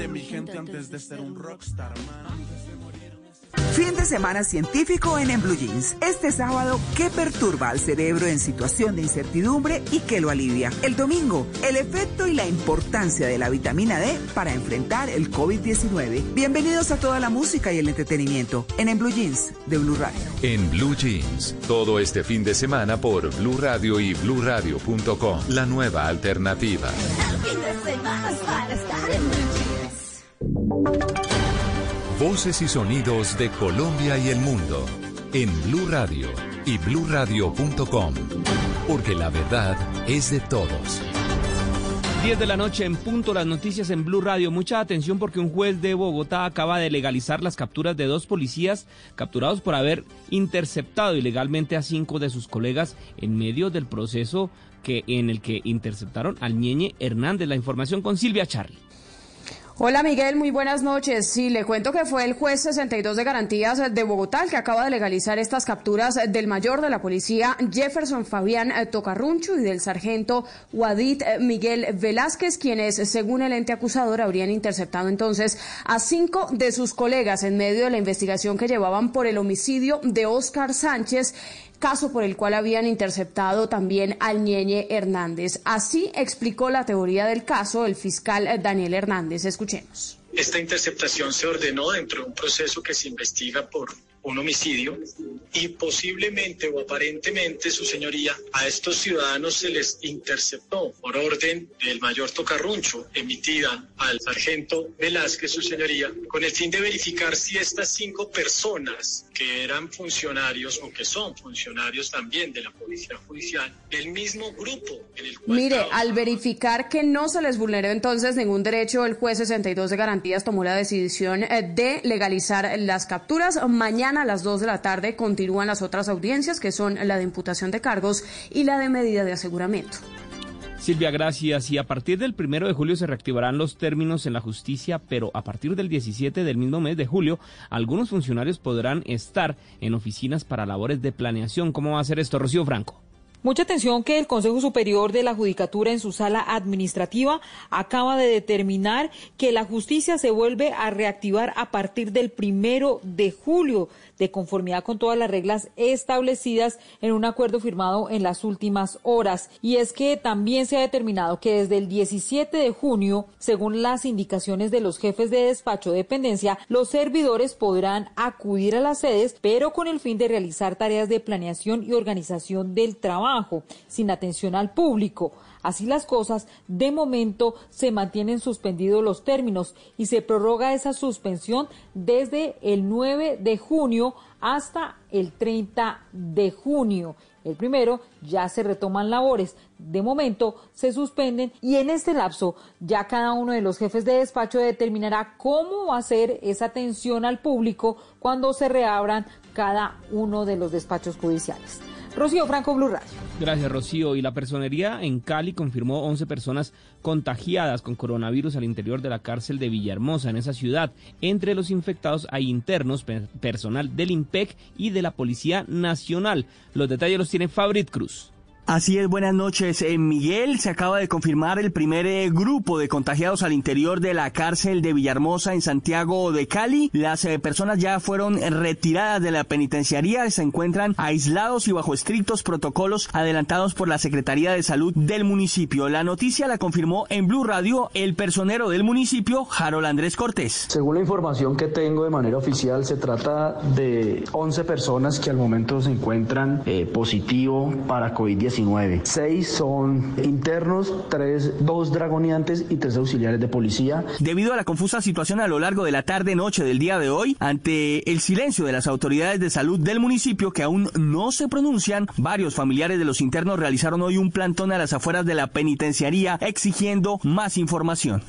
de mi gente antes de ser un rockstar, Fin de semana científico en En Blue Jeans. Este sábado, ¿qué perturba al cerebro en situación de incertidumbre y qué lo alivia? El domingo, el efecto y la importancia de la vitamina D para enfrentar el COVID-19. Bienvenidos a toda la música y el entretenimiento en En Blue Jeans de Blue Radio. En Blue Jeans, todo este fin de semana por Blue Radio y bluradio.com. La nueva alternativa. Voces y sonidos de Colombia y el mundo en Blue Radio y bluradio.com, porque la verdad es de todos. 10 de la noche en punto, las noticias en Blue Radio. Mucha atención porque un juez de Bogotá acaba de legalizar las capturas de dos policías capturados por haber interceptado ilegalmente a cinco de sus colegas en medio del proceso que en el que interceptaron al Ñeñe Hernández. La información con Silvia Charri. Hola Miguel, muy buenas noches. Sí, le cuento que fue el juez 62 de garantías de Bogotá el que acaba de legalizar estas capturas del mayor de la policía Jefferson Fabián Tocarruncho y del sargento Wadid Miguel Velázquez, quienes, según el ente acusador, habrían interceptado entonces a cinco de sus colegas en medio de la investigación que llevaban por el homicidio de Oscar Sánchez caso por el cual habían interceptado también al Ñeñe Hernández. Así explicó la teoría del caso el fiscal Daniel Hernández. Escuchemos. Esta interceptación se ordenó dentro de un proceso que se investiga por un homicidio y posiblemente o aparentemente, su señoría, a estos ciudadanos se les interceptó por orden del mayor Tocarruncho, emitida al sargento Velázquez, su señoría, con el fin de verificar si estas cinco personas que eran funcionarios o que son funcionarios también de la Policía Judicial, del mismo grupo en el cual... Mire, al verificar que no se les vulneró entonces ningún derecho, el juez 62 de garantías tomó la decisión eh, de legalizar las capturas. Mañana a las 2 de la tarde continúan las otras audiencias, que son la de imputación de cargos y la de medida de aseguramiento. Silvia, gracias. Y a partir del primero de julio se reactivarán los términos en la justicia, pero a partir del 17 del mismo mes de julio, algunos funcionarios podrán estar en oficinas para labores de planeación. ¿Cómo va a ser esto, Rocío Franco? Mucha atención que el Consejo Superior de la Judicatura en su sala administrativa acaba de determinar que la justicia se vuelve a reactivar a partir del primero de julio de conformidad con todas las reglas establecidas en un acuerdo firmado en las últimas horas. Y es que también se ha determinado que desde el 17 de junio, según las indicaciones de los jefes de despacho de dependencia, los servidores podrán acudir a las sedes, pero con el fin de realizar tareas de planeación y organización del trabajo, sin atención al público. Así las cosas, de momento se mantienen suspendidos los términos y se prorroga esa suspensión desde el 9 de junio hasta el 30 de junio. El primero ya se retoman labores, de momento se suspenden y en este lapso ya cada uno de los jefes de despacho determinará cómo ser esa atención al público cuando se reabran cada uno de los despachos judiciales. Rocío Franco, Blue Radio. Gracias, Rocío. Y la personería en Cali confirmó 11 personas contagiadas con coronavirus al interior de la cárcel de Villahermosa, en esa ciudad. Entre los infectados hay internos, personal del IMPEC y de la Policía Nacional. Los detalles los tiene Fabrit Cruz. Así es, buenas noches. En Miguel se acaba de confirmar el primer eh, grupo de contagiados al interior de la cárcel de Villahermosa en Santiago de Cali. Las eh, personas ya fueron retiradas de la penitenciaría y se encuentran aislados y bajo estrictos protocolos adelantados por la Secretaría de Salud del municipio. La noticia la confirmó en Blue Radio el personero del municipio, Harold Andrés Cortés. Según la información que tengo de manera oficial, se trata de 11 personas que al momento se encuentran eh, positivo para COVID-19 Seis son internos, tres, dos dragoniantes y tres auxiliares de policía. Debido a la confusa situación a lo largo de la tarde-noche del día de hoy, ante el silencio de las autoridades de salud del municipio que aún no se pronuncian, varios familiares de los internos realizaron hoy un plantón a las afueras de la penitenciaría exigiendo más información.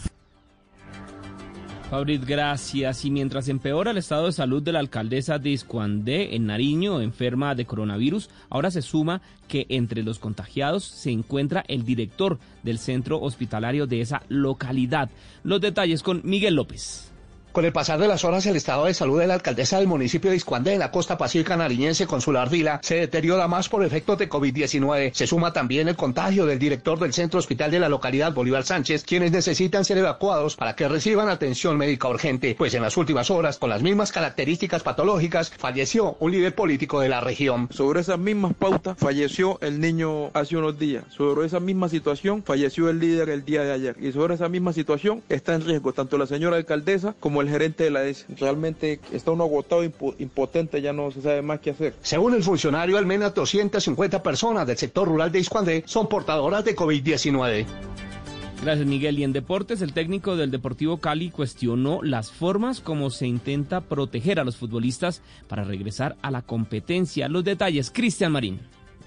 Fabrit, gracias. Y mientras empeora el estado de salud de la alcaldesa de Iscuandé en Nariño, enferma de coronavirus, ahora se suma que entre los contagiados se encuentra el director del centro hospitalario de esa localidad. Los detalles con Miguel López. Con el pasar de las horas, el estado de salud de la alcaldesa del municipio de Iscuandé, en la costa pacífica nariñense, Consular Vila, se deteriora más por efectos de COVID-19. Se suma también el contagio del director del centro hospital de la localidad, Bolívar Sánchez, quienes necesitan ser evacuados para que reciban atención médica urgente, pues en las últimas horas, con las mismas características patológicas, falleció un líder político de la región. Sobre esas mismas pautas, falleció el niño hace unos días. Sobre esa misma situación, falleció el líder el día de ayer. Y sobre esa misma situación, está en riesgo tanto la señora alcaldesa como el gerente de la ES. Realmente está uno agotado, impotente, ya no se sabe más qué hacer. Según el funcionario, al menos 250 personas del sector rural de Iscuandé son portadoras de COVID-19. Gracias, Miguel. Y en deportes, el técnico del Deportivo Cali cuestionó las formas como se intenta proteger a los futbolistas para regresar a la competencia. Los detalles, Cristian Marín.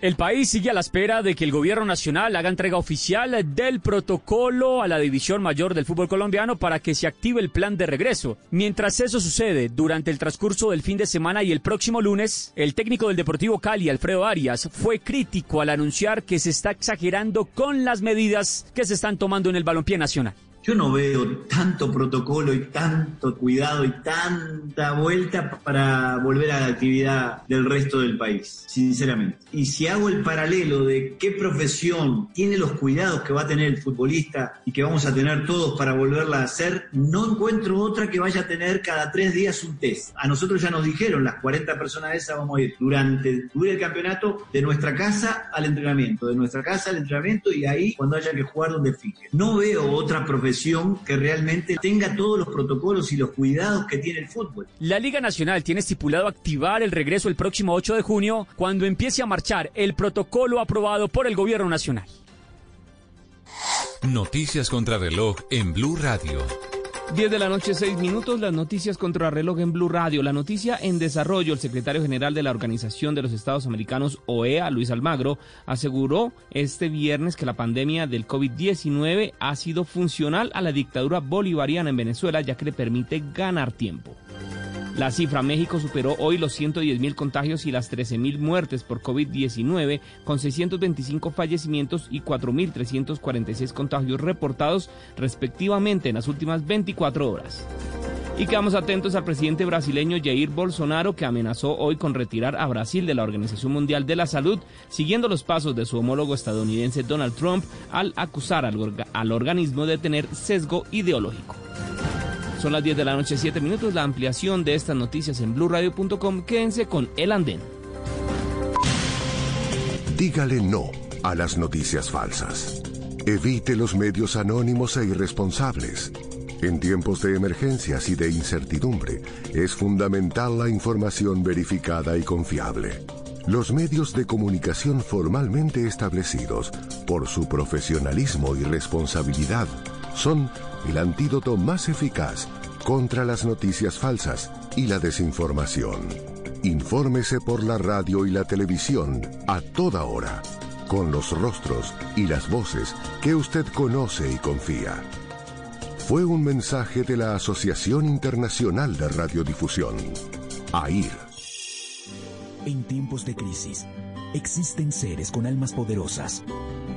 El país sigue a la espera de que el gobierno nacional haga entrega oficial del protocolo a la división mayor del fútbol colombiano para que se active el plan de regreso. Mientras eso sucede, durante el transcurso del fin de semana y el próximo lunes, el técnico del Deportivo Cali, Alfredo Arias, fue crítico al anunciar que se está exagerando con las medidas que se están tomando en el balompié nacional. Yo no veo tanto protocolo y tanto cuidado y tanta vuelta para volver a la actividad del resto del país, sinceramente. Y si hago el paralelo de qué profesión tiene los cuidados que va a tener el futbolista y que vamos a tener todos para volverla a hacer, no encuentro otra que vaya a tener cada tres días un test. A nosotros ya nos dijeron, las 40 personas esas vamos a ir durante, el campeonato de nuestra casa al entrenamiento, de nuestra casa al entrenamiento y ahí cuando haya que jugar donde fije. No veo otra profesión que realmente tenga todos los protocolos y los cuidados que tiene el fútbol. La Liga Nacional tiene estipulado activar el regreso el próximo 8 de junio cuando empiece a marchar el protocolo aprobado por el gobierno nacional. Noticias contra reloj en Blue Radio. 10 de la noche, 6 minutos, las noticias contra reloj en Blue Radio. La noticia en desarrollo, el secretario general de la Organización de los Estados Americanos, OEA, Luis Almagro, aseguró este viernes que la pandemia del COVID-19 ha sido funcional a la dictadura bolivariana en Venezuela, ya que le permite ganar tiempo. La cifra México superó hoy los 110 mil contagios y las 13 mil muertes por COVID-19, con 625 fallecimientos y 4.346 contagios reportados respectivamente en las últimas 24 horas. Y quedamos atentos al presidente brasileño Jair Bolsonaro, que amenazó hoy con retirar a Brasil de la Organización Mundial de la Salud, siguiendo los pasos de su homólogo estadounidense Donald Trump al acusar al, al organismo de tener sesgo ideológico. Son las 10 de la noche, 7 minutos. La ampliación de estas noticias en blurradio.com. Quédense con El Andén. Dígale no a las noticias falsas. Evite los medios anónimos e irresponsables. En tiempos de emergencias y de incertidumbre, es fundamental la información verificada y confiable. Los medios de comunicación formalmente establecidos, por su profesionalismo y responsabilidad, son el antídoto más eficaz contra las noticias falsas y la desinformación. Infórmese por la radio y la televisión a toda hora, con los rostros y las voces que usted conoce y confía. Fue un mensaje de la Asociación Internacional de Radiodifusión, AIR. En tiempos de crisis, existen seres con almas poderosas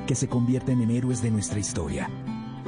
que se convierten en héroes de nuestra historia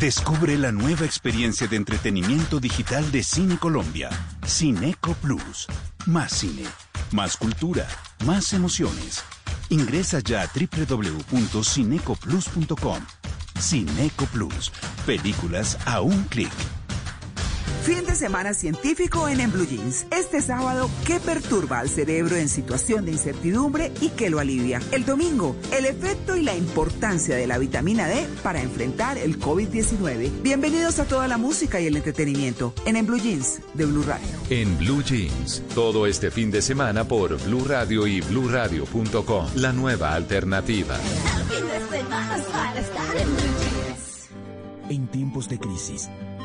Descubre la nueva experiencia de entretenimiento digital de Cine Colombia, Cineco Plus. Más cine, más cultura, más emociones. Ingresa ya a www.cinecoplus.com. Cineco Plus, películas a un clic. Fin de semana científico en En Blue Jeans. Este sábado, ¿qué perturba al cerebro en situación de incertidumbre y qué lo alivia? El domingo, el efecto y la importancia de la vitamina D para enfrentar el COVID-19. Bienvenidos a toda la música y el entretenimiento en En Blue Jeans de Blue Radio. En Blue Jeans, todo este fin de semana por Blue Radio y BlueRadio.com. La nueva alternativa. En tiempos de crisis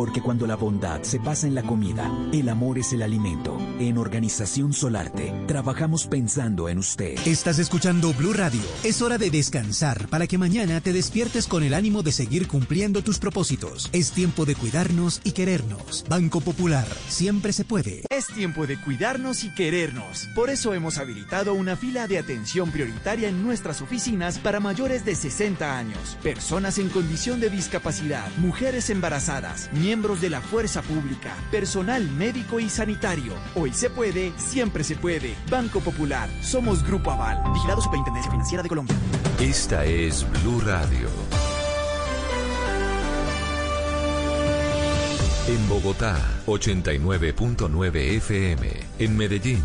Porque cuando la bondad se pasa en la comida, el amor es el alimento. En Organización Solarte, trabajamos pensando en usted. Estás escuchando Blue Radio. Es hora de descansar para que mañana te despiertes con el ánimo de seguir cumpliendo tus propósitos. Es tiempo de cuidarnos y querernos. Banco Popular, siempre se puede. Es tiempo de cuidarnos y querernos. Por eso hemos habilitado una fila de atención prioritaria en nuestras oficinas para mayores de 60 años, personas en condición de discapacidad, mujeres embarazadas, miembros de la fuerza pública, personal médico y sanitario. Hoy se puede, siempre se puede. Banco Popular, somos Grupo Aval, vigilado Superintendencia Financiera de Colombia. Esta es Blue Radio. En Bogotá, 89.9 FM. En Medellín,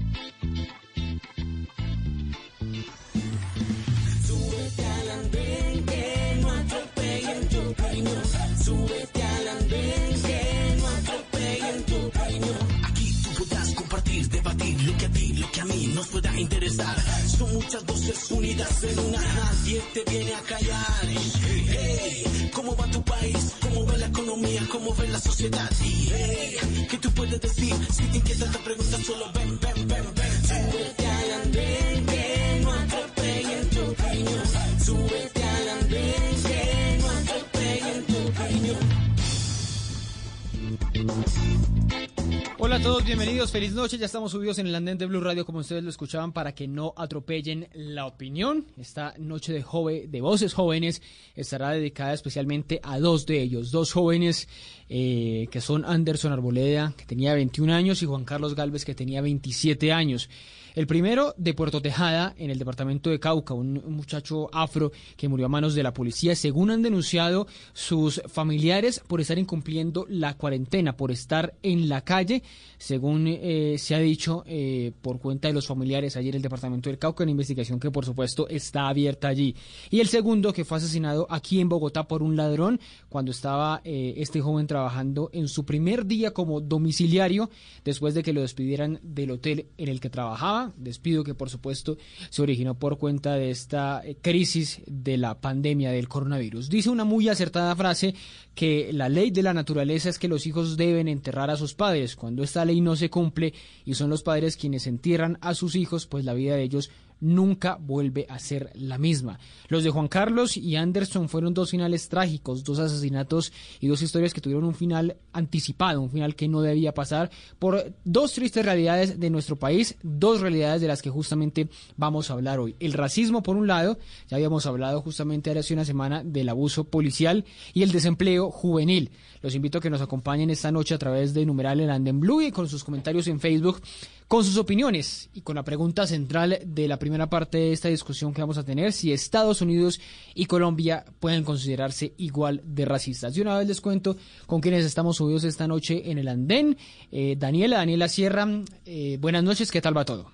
Interesar. Son muchas voces unidas en una. Nadie te viene a callar. Hey, ¿cómo va tu país? ¿Cómo ve la economía? ¿Cómo ve la sociedad? Hey, ¿qué tú puedes decir? Si te inquieta te pregunta solo ven, ven, ven, ven. Súbete al andén que no atropellen tu opinión. Súbete al andén que no atropellen tu opinión. Hola a todos, bienvenidos, feliz noche. Ya estamos subidos en el andén de Blue Radio, como ustedes lo escuchaban, para que no atropellen la opinión. Esta noche de, jove- de voces jóvenes estará dedicada especialmente a dos de ellos, dos jóvenes eh, que son Anderson Arboleda, que tenía 21 años, y Juan Carlos Galvez, que tenía 27 años. El primero de Puerto Tejada, en el departamento de Cauca, un, muchacho afro que murió a manos de la policía, según han denunciado sus familiares por estar incumpliendo la cuarentena, por estar en la calle, según eh, se ha dicho eh, por cuenta de los familiares ayer en el departamento del Cauca, una investigación que por supuesto está abierta allí. Y el segundo que fue asesinado aquí en Bogotá por un ladrón cuando estaba eh, este joven trabajando en su primer día como domiciliario después de que lo despidieran del hotel en el que trabajaba, despido que por supuesto se originó por cuenta de esta eh, crisis de la pandemia del coronavirus. Dice una muy acertada frase que la ley de la naturaleza es que los hijos deben enterrar a sus padres. Cuando esta ley no se cumple y son los padres quienes entierran a sus hijos, pues la vida de ellos nunca vuelve a ser la misma. Los de Juan Carlos y Anderson fueron dos finales trágicos, dos asesinatos y dos historias que tuvieron un final anticipado, un final que no debía pasar por dos tristes realidades de nuestro país, dos realidades de las que justamente vamos a hablar hoy. El racismo por un lado, ya habíamos hablado justamente hace una semana del abuso policial y el desempleo juvenil. Los invito a que nos acompañen esta noche a través de numeral el Anden Blue y con sus comentarios en Facebook con sus opiniones y con la pregunta central de la primera parte de esta discusión que vamos a tener, si Estados Unidos y Colombia pueden considerarse igual de racistas. De una vez les cuento con quienes estamos subidos esta noche en el andén. Eh, Daniela, Daniela Sierra, eh, buenas noches, ¿qué tal va todo?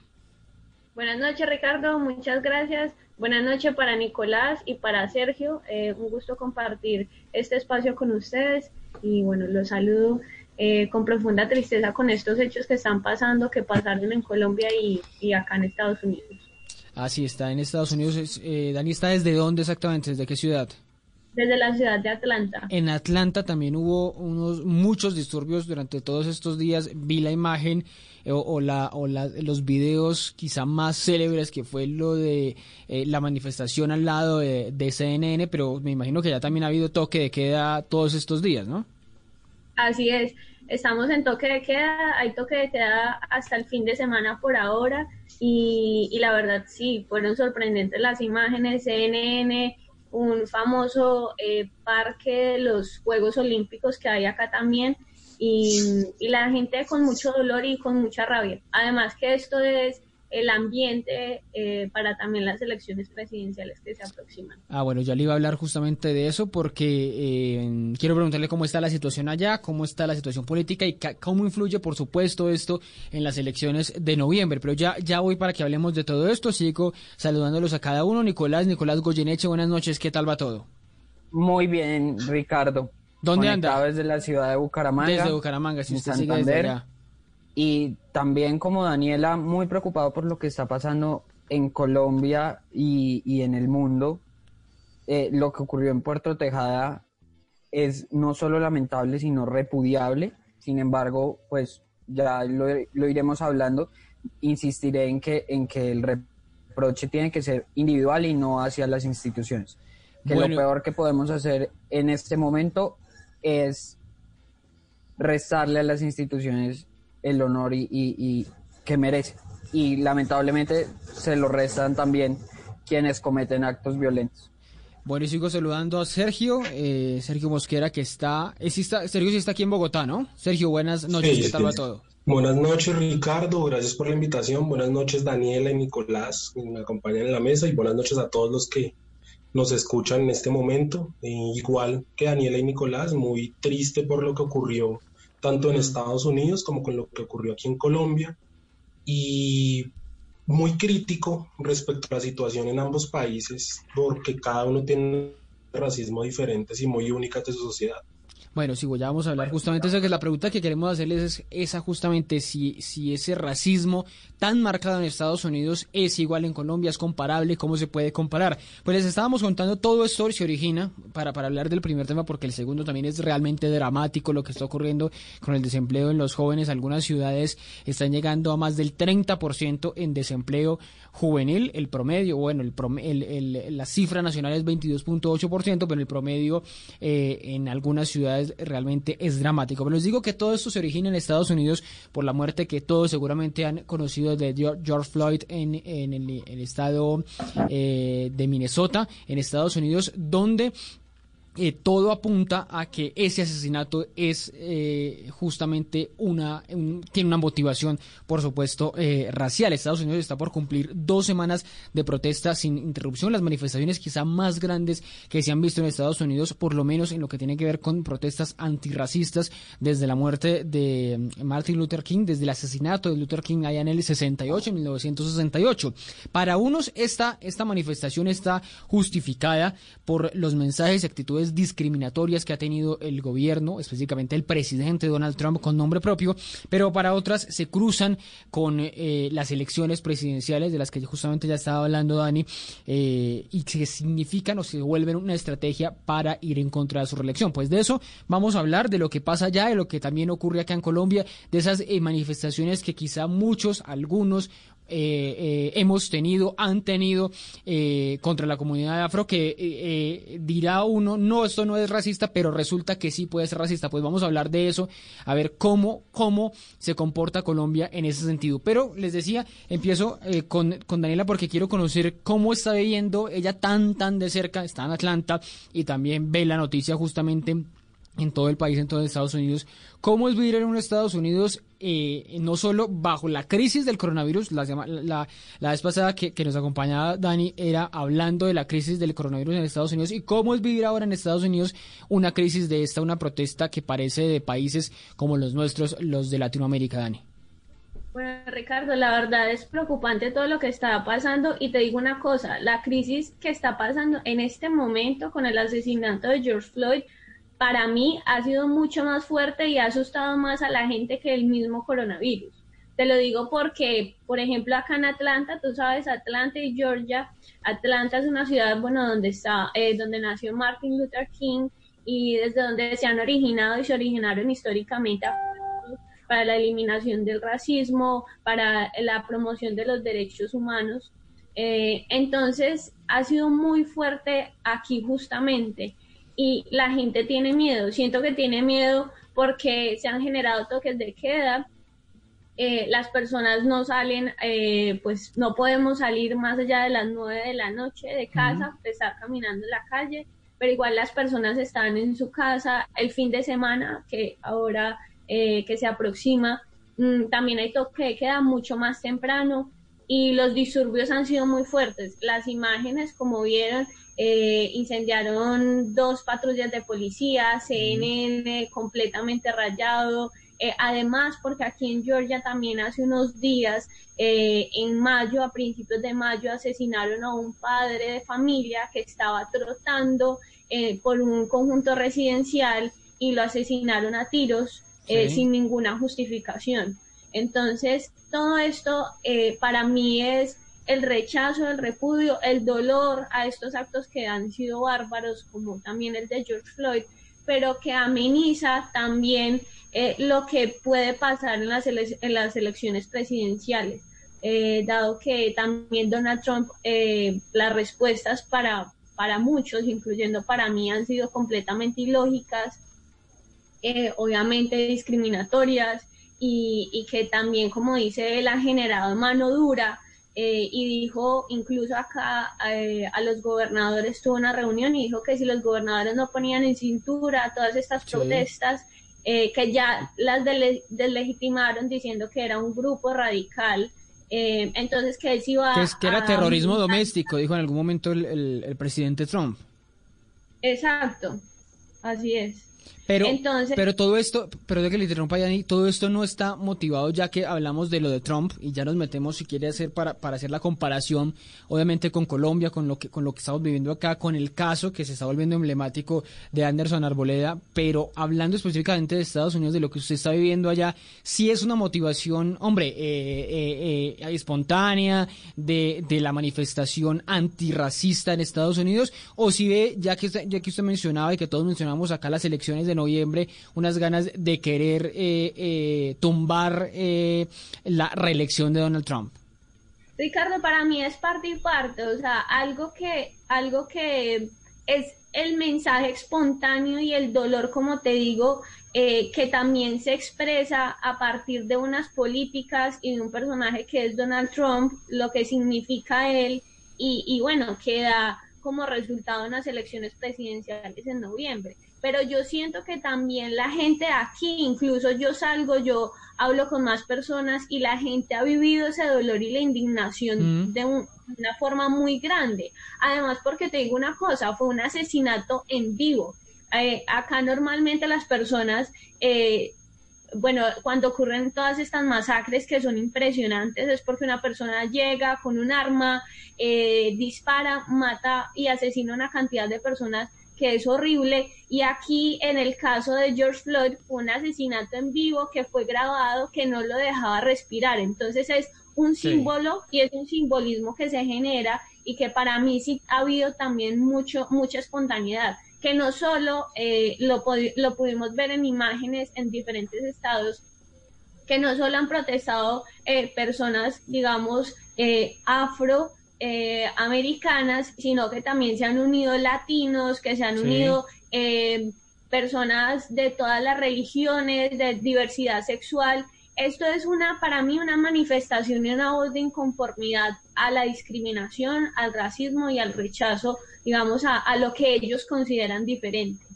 Buenas noches, Ricardo. Muchas gracias. Buenas noches para Nicolás y para Sergio. Eh, un gusto compartir este espacio con ustedes. Y bueno, los saludo eh, con profunda tristeza con estos hechos que están pasando, que pasaron en Colombia y, y acá en Estados Unidos. Así está, en Estados Unidos. Eh, Dani, ¿está desde dónde exactamente? ¿Desde qué ciudad? desde la ciudad de Atlanta. En Atlanta también hubo unos muchos disturbios durante todos estos días. Vi la imagen eh, o, la, o la, los videos quizá más célebres que fue lo de eh, la manifestación al lado de, de CNN, pero me imagino que ya también ha habido toque de queda todos estos días, ¿no? Así es, estamos en toque de queda, hay toque de queda hasta el fin de semana por ahora y, y la verdad sí, fueron sorprendentes las imágenes, CNN un famoso eh, parque de los Juegos Olímpicos que hay acá también y, y, la gente con mucho dolor y con mucha rabia. Además que esto es el ambiente eh, para también las elecciones presidenciales que se aproximan. Ah, bueno, ya le iba a hablar justamente de eso porque eh, quiero preguntarle cómo está la situación allá, cómo está la situación política y cómo influye, por supuesto, esto en las elecciones de noviembre. Pero ya, ya voy para que hablemos de todo esto. Sigo saludándolos a cada uno. Nicolás, Nicolás Goyeneche, buenas noches. ¿Qué tal va todo? Muy bien, Ricardo. ¿Dónde anda? Desde la ciudad de Bucaramanga. Desde Bucaramanga, si usted sigue desde allá y también como Daniela, muy preocupado por lo que está pasando en Colombia y, en el mundo. Eh, lo que ocurrió en Puerto Tejada es no solo lamentable, sino repudiable. Sin embargo, pues ya lo, iremos hablando. Insistiré en que, en que el reproche tiene que ser individual y no hacia las instituciones. Que lo peor que podemos hacer en este momento es restarle a las instituciones el honor y, que merece. Y lamentablemente se lo restan también quienes cometen actos violentos. Bueno, y sigo saludando a Sergio, eh, Sergio Mosquera, que está, eh, Sergio sí está aquí en Bogotá, ¿no? Sergio, buenas noches, ¿qué tal va todo? Buenas noches, Ricardo, gracias por la invitación. Buenas noches, Daniela y Nicolás, que me acompañan en la mesa, y buenas noches a todos los que nos escuchan en este momento. Eh, igual que Daniela y Nicolás, muy triste por lo que ocurrió tanto en Estados Unidos como con lo que ocurrió aquí en Colombia, y muy crítico respecto a la situación en ambos países, porque cada uno tiene racismo diferentes y muy únicas de su sociedad. Bueno, sí, ya vamos a hablar justamente esa que la pregunta que queremos hacerles es esa justamente si, si ese racismo tan marcado en Estados Unidos es igual en Colombia, es comparable, cómo se puede comparar. Pues les estábamos contando todo esto se origina para, para hablar del primer tema porque el segundo también es realmente dramático lo que está ocurriendo con el desempleo en los jóvenes. Algunas ciudades están llegando a más del 30% en desempleo juvenil, el promedio, bueno, el, el, la cifra nacional es 22.8%, pero el promedio eh, en algunas ciudades realmente es dramático. Pero les digo que todo esto se origina en Estados Unidos por la muerte que todos seguramente han conocido de George Floyd en, el, estado eh, de Minnesota, en Estados Unidos, donde eh, todo apunta a que ese asesinato es eh, justamente una tiene una motivación, por supuesto, eh, racial. Estados Unidos está por cumplir dos semanas de protesta sin interrupción, las manifestaciones quizá más grandes que se han visto en Estados Unidos, por lo menos en lo que tiene que ver con protestas antirracistas desde la muerte de Martin Luther King, desde el asesinato de Luther King allá en el 68, en 1968. Para unos esta esta manifestación está justificada por los mensajes y actitudes discriminatorias que ha tenido el gobierno, específicamente el presidente Donald Trump con nombre propio, pero para otras se cruzan con eh, las elecciones presidenciales de las que justamente ya estaba hablando Dani eh, y que significan o se vuelven una estrategia para ir en contra de su reelección. Pues de eso vamos a hablar, de lo que pasa allá, de lo que también ocurre acá en Colombia, de esas eh, manifestaciones que quizá muchos, algunos eh, eh, hemos tenido, han tenido eh, contra la comunidad afro, que dirá uno, no, esto no es racista, pero resulta que sí puede ser racista. Pues vamos a hablar de eso, a ver cómo, cómo se comporta Colombia en ese sentido. Pero les decía, empiezo con, con Daniela porque quiero conocer cómo está viviendo ella tan, tan de cerca, está en Atlanta y también ve la noticia justamente en todo el país, en todo Estados Unidos. ¿Cómo es vivir en un Estados Unidos eh, no solo bajo la crisis del coronavirus? La, la, la vez pasada que, que, nos acompañaba Dani era hablando de la crisis del coronavirus en Estados Unidos y cómo es vivir ahora en Estados Unidos una crisis de esta, una protesta que parece de países como los nuestros, los de Latinoamérica, Dani. Bueno, Ricardo, la verdad es preocupante todo lo que está pasando y te digo una cosa, la crisis que está pasando en este momento con el asesinato de George Floyd para mí ha sido mucho más fuerte y ha asustado más a la gente que el mismo coronavirus. Te lo digo porque, por ejemplo, acá en Atlanta, tú sabes, Atlanta y Georgia, Atlanta es una ciudad, bueno, donde está, eh, donde nació Martin Luther King y desde donde se han originado y se originaron históricamente para la eliminación del racismo, para la promoción de los derechos humanos. Eh, entonces, ha sido muy fuerte aquí justamente y la gente tiene miedo. Siento que tiene miedo porque se han generado toques de queda, eh, las personas no salen, eh, pues no podemos salir más allá de las nueve de la noche de casa, estar caminando en la calle, pero igual las personas están en su casa el fin de semana, que ahora eh, que se aproxima, mm, también hay toque de queda mucho más temprano y los disturbios han sido muy fuertes. Las imágenes, como vieron, incendiaron dos patrullas de policía, CNN completamente rayado, eh, además, porque aquí en Georgia también hace unos días, eh, en mayo, a principios de mayo, asesinaron a un padre de familia que estaba trotando eh, por un conjunto residencial y lo asesinaron a tiros sin ninguna justificación. Entonces, todo esto para mí es el rechazo, el repudio, el dolor a estos actos que han sido bárbaros, como también el de George Floyd, pero que ameniza también eh, lo que puede pasar en las, elecciones presidenciales, eh, dado que también Donald Trump, eh, las respuestas para, para muchos, incluyendo para mí, han sido completamente ilógicas, obviamente discriminatorias, y, y, que también, como dice él, ha generado mano dura. Y dijo, incluso acá a los gobernadores tuvo una reunión y dijo que si los gobernadores no ponían en cintura todas estas protestas, eh, que ya las deslegitimaron diciendo que era un grupo radical. Eh, entonces, que él sí iba que, que era terrorismo doméstico, dijo en algún momento el, el presidente Trump. Exacto, así es. Pero, pero todo esto, pero de que le interrumpa Yanni, todo esto no está motivado ya que hablamos de lo de Trump y ya nos metemos si quiere hacer para, para hacer la comparación, obviamente con Colombia, con lo que con lo que estamos viviendo acá, con el caso que se está volviendo emblemático de Anderson Arboleda, pero hablando específicamente de Estados Unidos, de lo que usted está viviendo allá, sí es una motivación, hombre, eh, eh, eh, espontánea de, de la manifestación antirracista en Estados Unidos, o si ve, ya que, ya que usted mencionaba y que todos mencionamos acá las elecciones de noviembre unas ganas de querer eh, eh, tumbar eh, la reelección de Donald Trump? Ricardo, para mí es parte y parte, o sea, algo que, algo que es el mensaje espontáneo y el dolor, como te digo, que también se expresa a partir de unas políticas y de un personaje que es Donald Trump, lo que significa él, y, y bueno, queda como resultado en las elecciones presidenciales en noviembre pero yo siento que también la gente aquí, incluso yo salgo, yo hablo con más personas y la gente ha vivido ese dolor y la indignación de, una forma muy grande. Además, porque te digo una cosa, fue un asesinato en vivo. Eh, acá normalmente las personas, eh, bueno, cuando ocurren todas estas masacres que son impresionantes, es porque una persona llega con un arma, eh, dispara, mata y asesina una cantidad de personas que es horrible. Y aquí, en el caso de George Floyd, un asesinato en vivo que fue grabado que no lo dejaba respirar. Entonces es un símbolo y es un simbolismo que se genera y que para mí sí ha habido también mucho, mucha espontaneidad, que no solo eh, lo, lo pudimos ver en imágenes en diferentes estados, que no solo han protestado eh, personas, digamos, eh, afro, eh, americanas, sino que también se han unido latinos, que se han unido eh, personas de todas las religiones, de diversidad sexual. Esto es una, para mí, una manifestación y una voz de inconformidad a la discriminación, al racismo y al rechazo, digamos, a lo que ellos consideran diferente.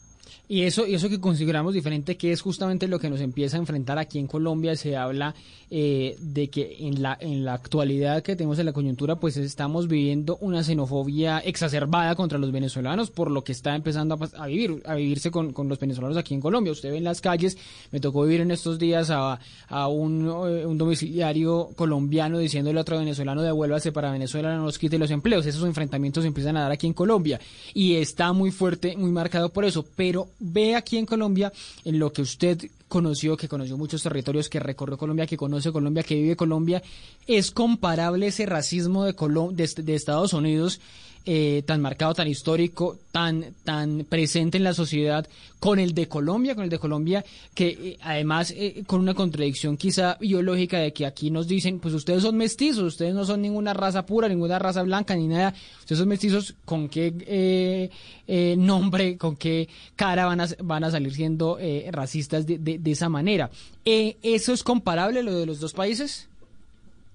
Y eso, eso que consideramos diferente, que es justamente lo que nos empieza a enfrentar aquí en Colombia, se habla eh, de que en la, en la actualidad que tenemos en la coyuntura, pues estamos viviendo una xenofobia exacerbada contra los venezolanos, por lo que está empezando a, vivir, a vivirse con, con, los venezolanos aquí en Colombia. Usted ve en las calles, me tocó vivir en estos días a, a un, eh, un, domiciliario colombiano diciéndole a otro venezolano, devuélvase para Venezuela, no nos quite los empleos. Esos enfrentamientos se empiezan a dar aquí en Colombia. Y está muy fuerte, muy marcado por eso, pero ve aquí en Colombia, en lo que usted conoció, que conoció muchos territorios, que recorrió Colombia, que conoce Colombia, que vive Colombia, ¿es comparable ese racismo de, de Estados Unidos eh, tan marcado, tan histórico, tan, tan presente en la sociedad con el de Colombia, con el de Colombia, que eh, además eh, con una contradicción quizá biológica de que aquí nos dicen, pues ustedes son mestizos, ustedes no son ninguna raza pura, ninguna raza blanca, ni nada, ustedes son mestizos, ¿con qué nombre, con qué cara van a, van a salir siendo racistas de, de, de, esa manera? ¿Eso es comparable lo de los dos países?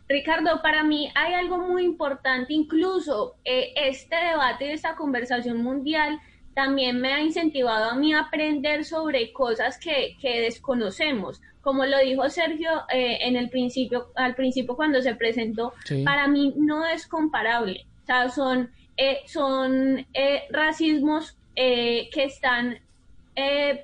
Ricardo, para mí hay algo muy importante, incluso eh, este debate, esta conversación mundial también me ha incentivado a mí a aprender sobre cosas que, desconocemos. Como lo dijo Sergio eh, en el principio, al principio cuando se presentó, para mí no es comparable. O sea, son, eh, son racismos que están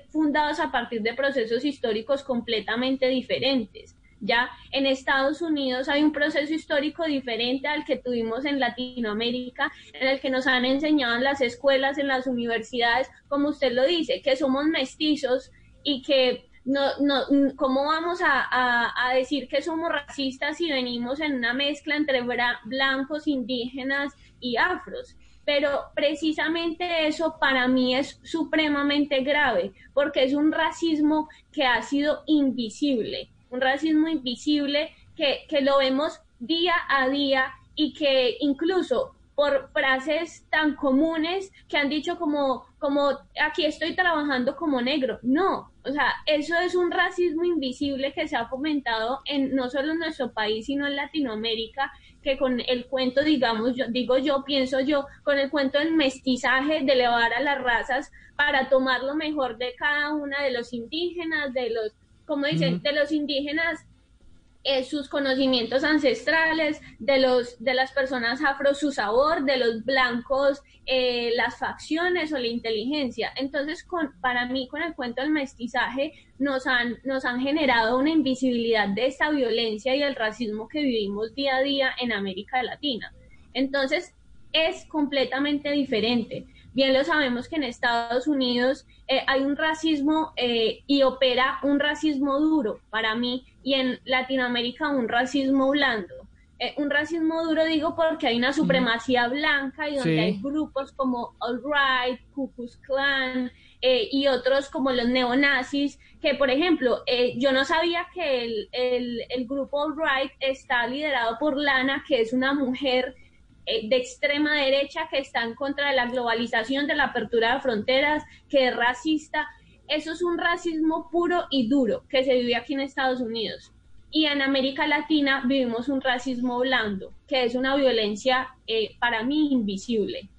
fundados a partir de procesos históricos completamente diferentes. Ya en Estados Unidos hay un proceso histórico diferente al que tuvimos en Latinoamérica, en el que nos han enseñado en las escuelas, en las universidades, como usted lo dice, que somos mestizos y que no, no, ¿cómo vamos a, a, decir que somos racistas si venimos en una mezcla entre blancos, indígenas y afros? Pero precisamente eso para mí es supremamente grave, porque es un racismo que ha sido invisible un racismo invisible que, que lo vemos día a día y que incluso por frases tan comunes que han dicho como, como aquí estoy trabajando como negro. No, o sea, eso es un racismo invisible que se ha fomentado en no solo en nuestro país, sino en Latinoamérica, que con el cuento, digamos, yo digo yo, pienso yo, con el cuento del mestizaje, de elevar a las razas para tomar lo mejor de cada una de los indígenas, de los como dicen, de los indígenas eh, sus conocimientos ancestrales, de, los, de las personas afro su sabor, de los blancos eh, las facciones o la inteligencia. Entonces, con, para mí, con el cuento del mestizaje, nos han, nos han generado una invisibilidad de esta violencia y el racismo que vivimos día a día en América Latina. Entonces, es completamente diferente. Bien lo sabemos que en Estados Unidos eh, hay un racismo eh, y opera un racismo duro para mí y en Latinoamérica un racismo blando. Eh, un racismo duro digo porque hay una supremacía blanca y donde hay grupos como All Right, Ku Klux Klan y otros como los neonazis que por ejemplo yo no sabía que el, el, el grupo All Right está liderado por Lana que es una mujer eh, de extrema derecha que está en contra de la globalización, de la apertura de fronteras, que es racista. Eso es un racismo puro y duro que se vive aquí en Estados Unidos. Y en América Latina vivimos un racismo blando, que es una violencia eh, para mí invisible.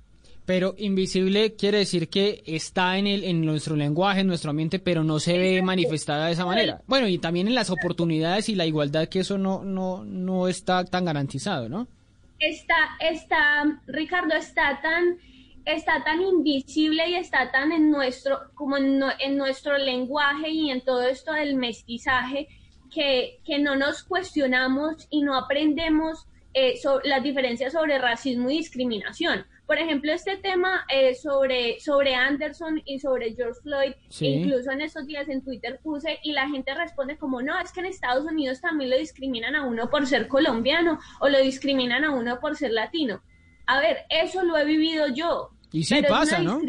Pero invisible quiere decir que está en, el, en nuestro lenguaje, en nuestro ambiente, pero no se ve manifestada de esa manera. Bueno, y también en las oportunidades y la igualdad, que eso no, no, no está tan garantizado, ¿no? Está, está, Ricardo, está tan, está tan invisible y está tan en nuestro, como en, nuestro lenguaje y en todo esto del mestizaje que, que no nos cuestionamos y no aprendemos eh, las diferencias sobre racismo y discriminación. Por ejemplo, este tema eh, sobre, sobre Anderson y sobre George Floyd, incluso en estos días en Twitter puse y la gente responde como, no, es que en Estados Unidos también lo discriminan a uno por ser colombiano o lo discriminan a uno por ser latino. A ver, eso lo he vivido yo. Y sí pasa, ¿no?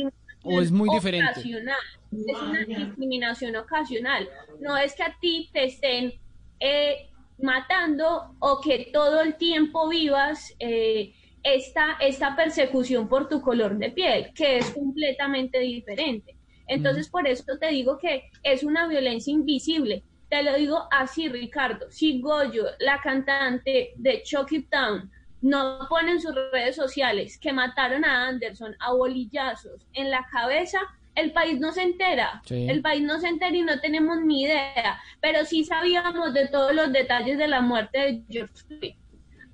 O es muy diferente. Es una discriminación ocasional. No es que a ti te estén eh, matando o que todo el tiempo vivas... Eh, esta, esta persecución por tu color de piel, que es completamente diferente. Entonces, por eso te digo que es una violencia invisible. Te lo digo así, Ricardo. Si Goyo, la cantante de Chuck It Down, no pone en sus redes sociales que mataron a Anderson a bolillazos en la cabeza, el país no se entera. El país no se entera y no tenemos ni idea. Pero sí sabíamos de todos los detalles de la muerte de George Floyd.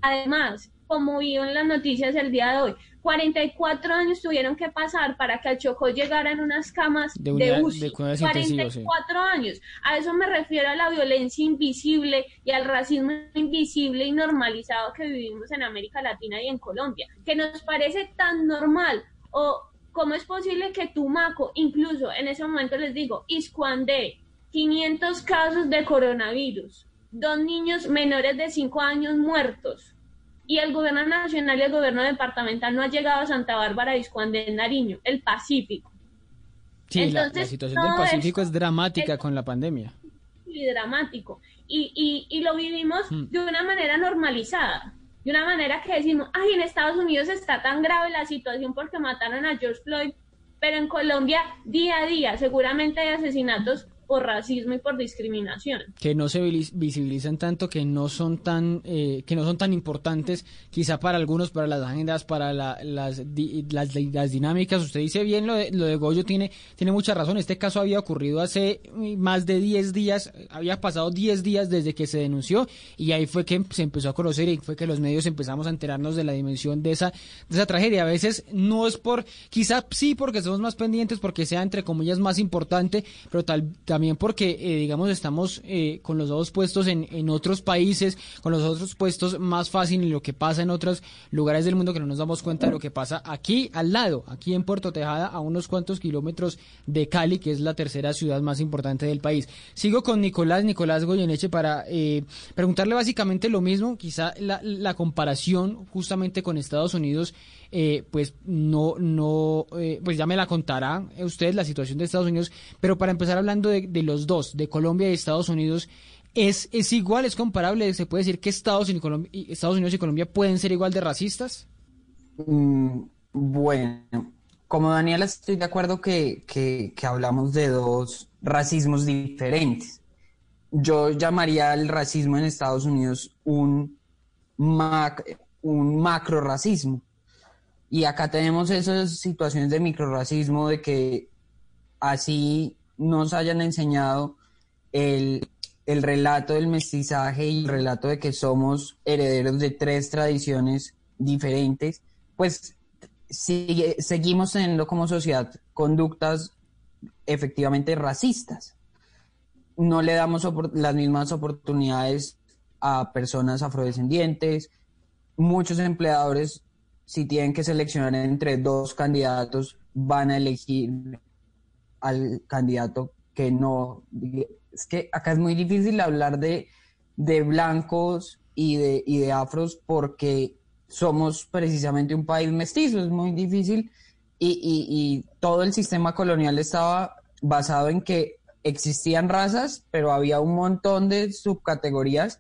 Además, como vio en las noticias el día de hoy. 44 años tuvieron que pasar para que a Chocó llegaran unas camas de, de UCI. 44 años. A eso me refiero a la violencia invisible y al racismo invisible y normalizado que vivimos en América Latina y en Colombia, que nos parece tan normal o ¿cómo es posible que Tumaco, incluso en ese momento les digo, Iscuandé, 500 casos de coronavirus, dos niños menores de 5 años muertos, y el gobierno nacional y el gobierno departamental no ha llegado a Santa Bárbara, Iscuandé, Nariño, el Pacífico. Sí, la- situación del Pacífico es dramática es- con la pandemia. y dramático. Y, y, y lo vivimos Mm. de una manera normalizada, de una manera que decimos, ay, en Estados Unidos está tan grave la situación porque mataron a George Floyd, pero en Colombia día a día seguramente hay asesinatos por racismo y por discriminación. que no se visibilizan tanto, que no son tan, eh, que no son tan importantes, quizá para algunos, para las agendas, para la- las, di- las, dinámicas. Usted dice bien lo de, lo de Goyo, tiene, tiene mucha razón. Este caso había ocurrido hace mm, más de 10 días, había pasado 10 días desde que se denunció y ahí fue que se empezó a conocer y fue que los medios empezamos a enterarnos de la dimensión de esa, de esa tragedia. A veces no es por, quizá sí porque somos más pendientes, porque sea entre comillas más importante, pero tal, también porque, eh, digamos, estamos eh, con los ojos puestos en, en otros países, con los otros puestos más fácil en lo que pasa en otros lugares del mundo que no nos damos cuenta de lo que pasa aquí al lado, aquí en Puerto Tejada, a unos cuantos kilómetros de Cali, que es la tercera ciudad más importante del país. Sigo con Nicolás, Nicolás Goyeneche, para eh, preguntarle básicamente lo mismo, quizá la, la comparación justamente con Estados Unidos eh, pues no, no, eh, pues ya me la contará usted la situación de Estados Unidos, pero para empezar hablando de, los dos, de Colombia y Estados Unidos, ¿es, es igual, es comparable? ¿Se puede decir que Estados, Unidos y Colombia pueden ser igual de racistas? Mm, bueno, como Daniela, estoy de acuerdo que, que, hablamos de dos racismos diferentes. Yo llamaría al racismo en Estados Unidos un, un macro racismo. Y acá tenemos esas situaciones de microracismo de que así nos hayan enseñado el, el relato del mestizaje y el relato de que somos herederos de tres tradiciones diferentes, pues sigue- seguimos teniendo como sociedad conductas efectivamente racistas. No le damos las mismas oportunidades a personas afrodescendientes. Muchos empleadores, si tienen que seleccionar entre dos candidatos, van a elegir al candidato que no... Es que acá es muy difícil hablar de, de blancos y de, y de afros porque somos precisamente un país mestizo, es muy difícil. Y, y- y todo el sistema colonial estaba basado en que existían razas, pero había un montón de subcategorías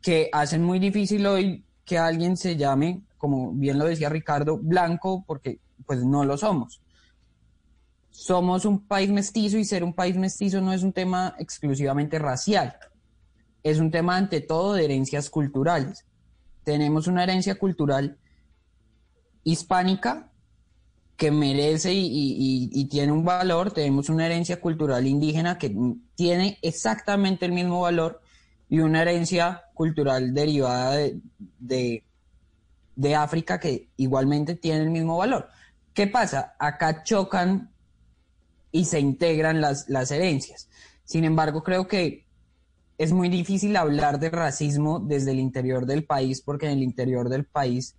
que hacen muy difícil hoy que alguien se llame, como bien lo decía Ricardo, blanco, porque pues no lo somos. Somos un país mestizo y ser un país mestizo no es un tema exclusivamente racial, es un tema ante todo de herencias culturales. Tenemos una herencia cultural hispánica que merece y, tiene un valor, tenemos una herencia cultural indígena que tiene exactamente el mismo valor y una herencia cultural derivada de, de, de África que igualmente tiene el mismo valor. ¿Qué pasa? Acá chocan y se integran las, las herencias. Sin embargo, creo que es muy difícil hablar de racismo desde el interior del país porque en el interior del país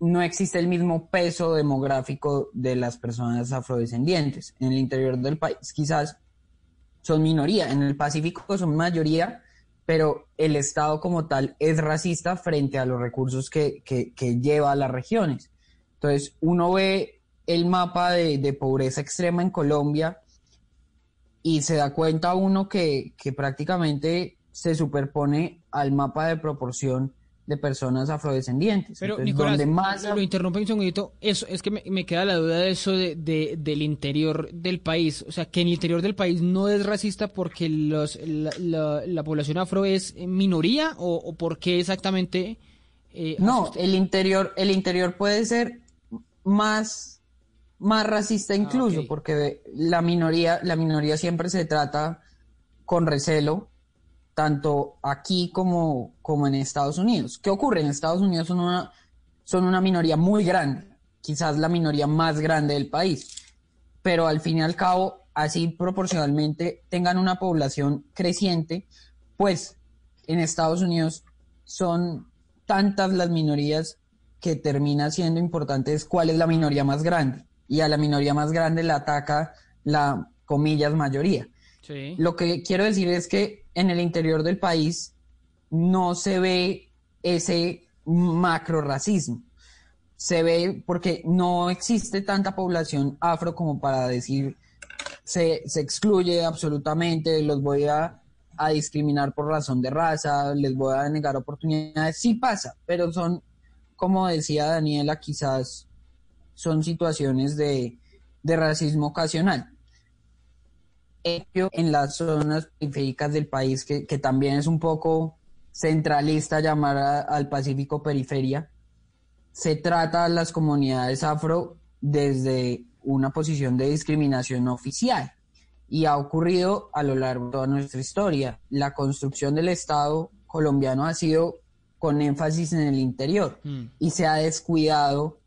no existe el mismo peso demográfico de las personas afrodescendientes. En el interior del país quizás son minoría, en el Pacífico son mayoría, pero el Estado como tal es racista frente a los recursos que, que- lleva a las regiones. Entonces, uno ve el mapa de, de pobreza extrema en Colombia y se da cuenta uno que, que prácticamente se superpone al mapa de proporción de personas afrodescendientes. Pero Entonces, Nicolás, donde más lo interrumpo un segundito. Eso, es que me, me queda la duda de eso de, de- del interior del país. O sea, que en el interior del país no es racista porque los, la, la- la población afro es minoría o, o por qué exactamente. eh, No, el interior, el interior puede ser más, más racista incluso, porque la minoría, la minoría siempre se trata con recelo, tanto aquí como, como en Estados Unidos. ¿Qué ocurre? En Estados Unidos son una, son una minoría muy grande, quizás la minoría más grande del país, pero al fin y al cabo, así proporcionalmente tengan una población creciente, pues en Estados Unidos son tantas las minorías que termina siendo importante es cuál es la minoría más grande. Y a la minoría más grande la ataca la, comillas, mayoría. Lo que quiero decir es que en el interior del país no se ve ese macro racismo. Se ve porque no existe tanta población afro como para decir se, se excluye absolutamente, los voy a, a discriminar por razón de raza, les voy a negar oportunidades. Sí pasa, pero son, como decía Daniela, quizás son situaciones de, de racismo ocasional. En las zonas periféricas del país, que, que también es un poco centralista llamar al Pacífico periferia, se trata a las comunidades afro desde una posición de discriminación oficial y ha ocurrido a lo largo de toda nuestra historia. La construcción del Estado colombiano ha sido con énfasis en el interior Mm. y se ha descuidado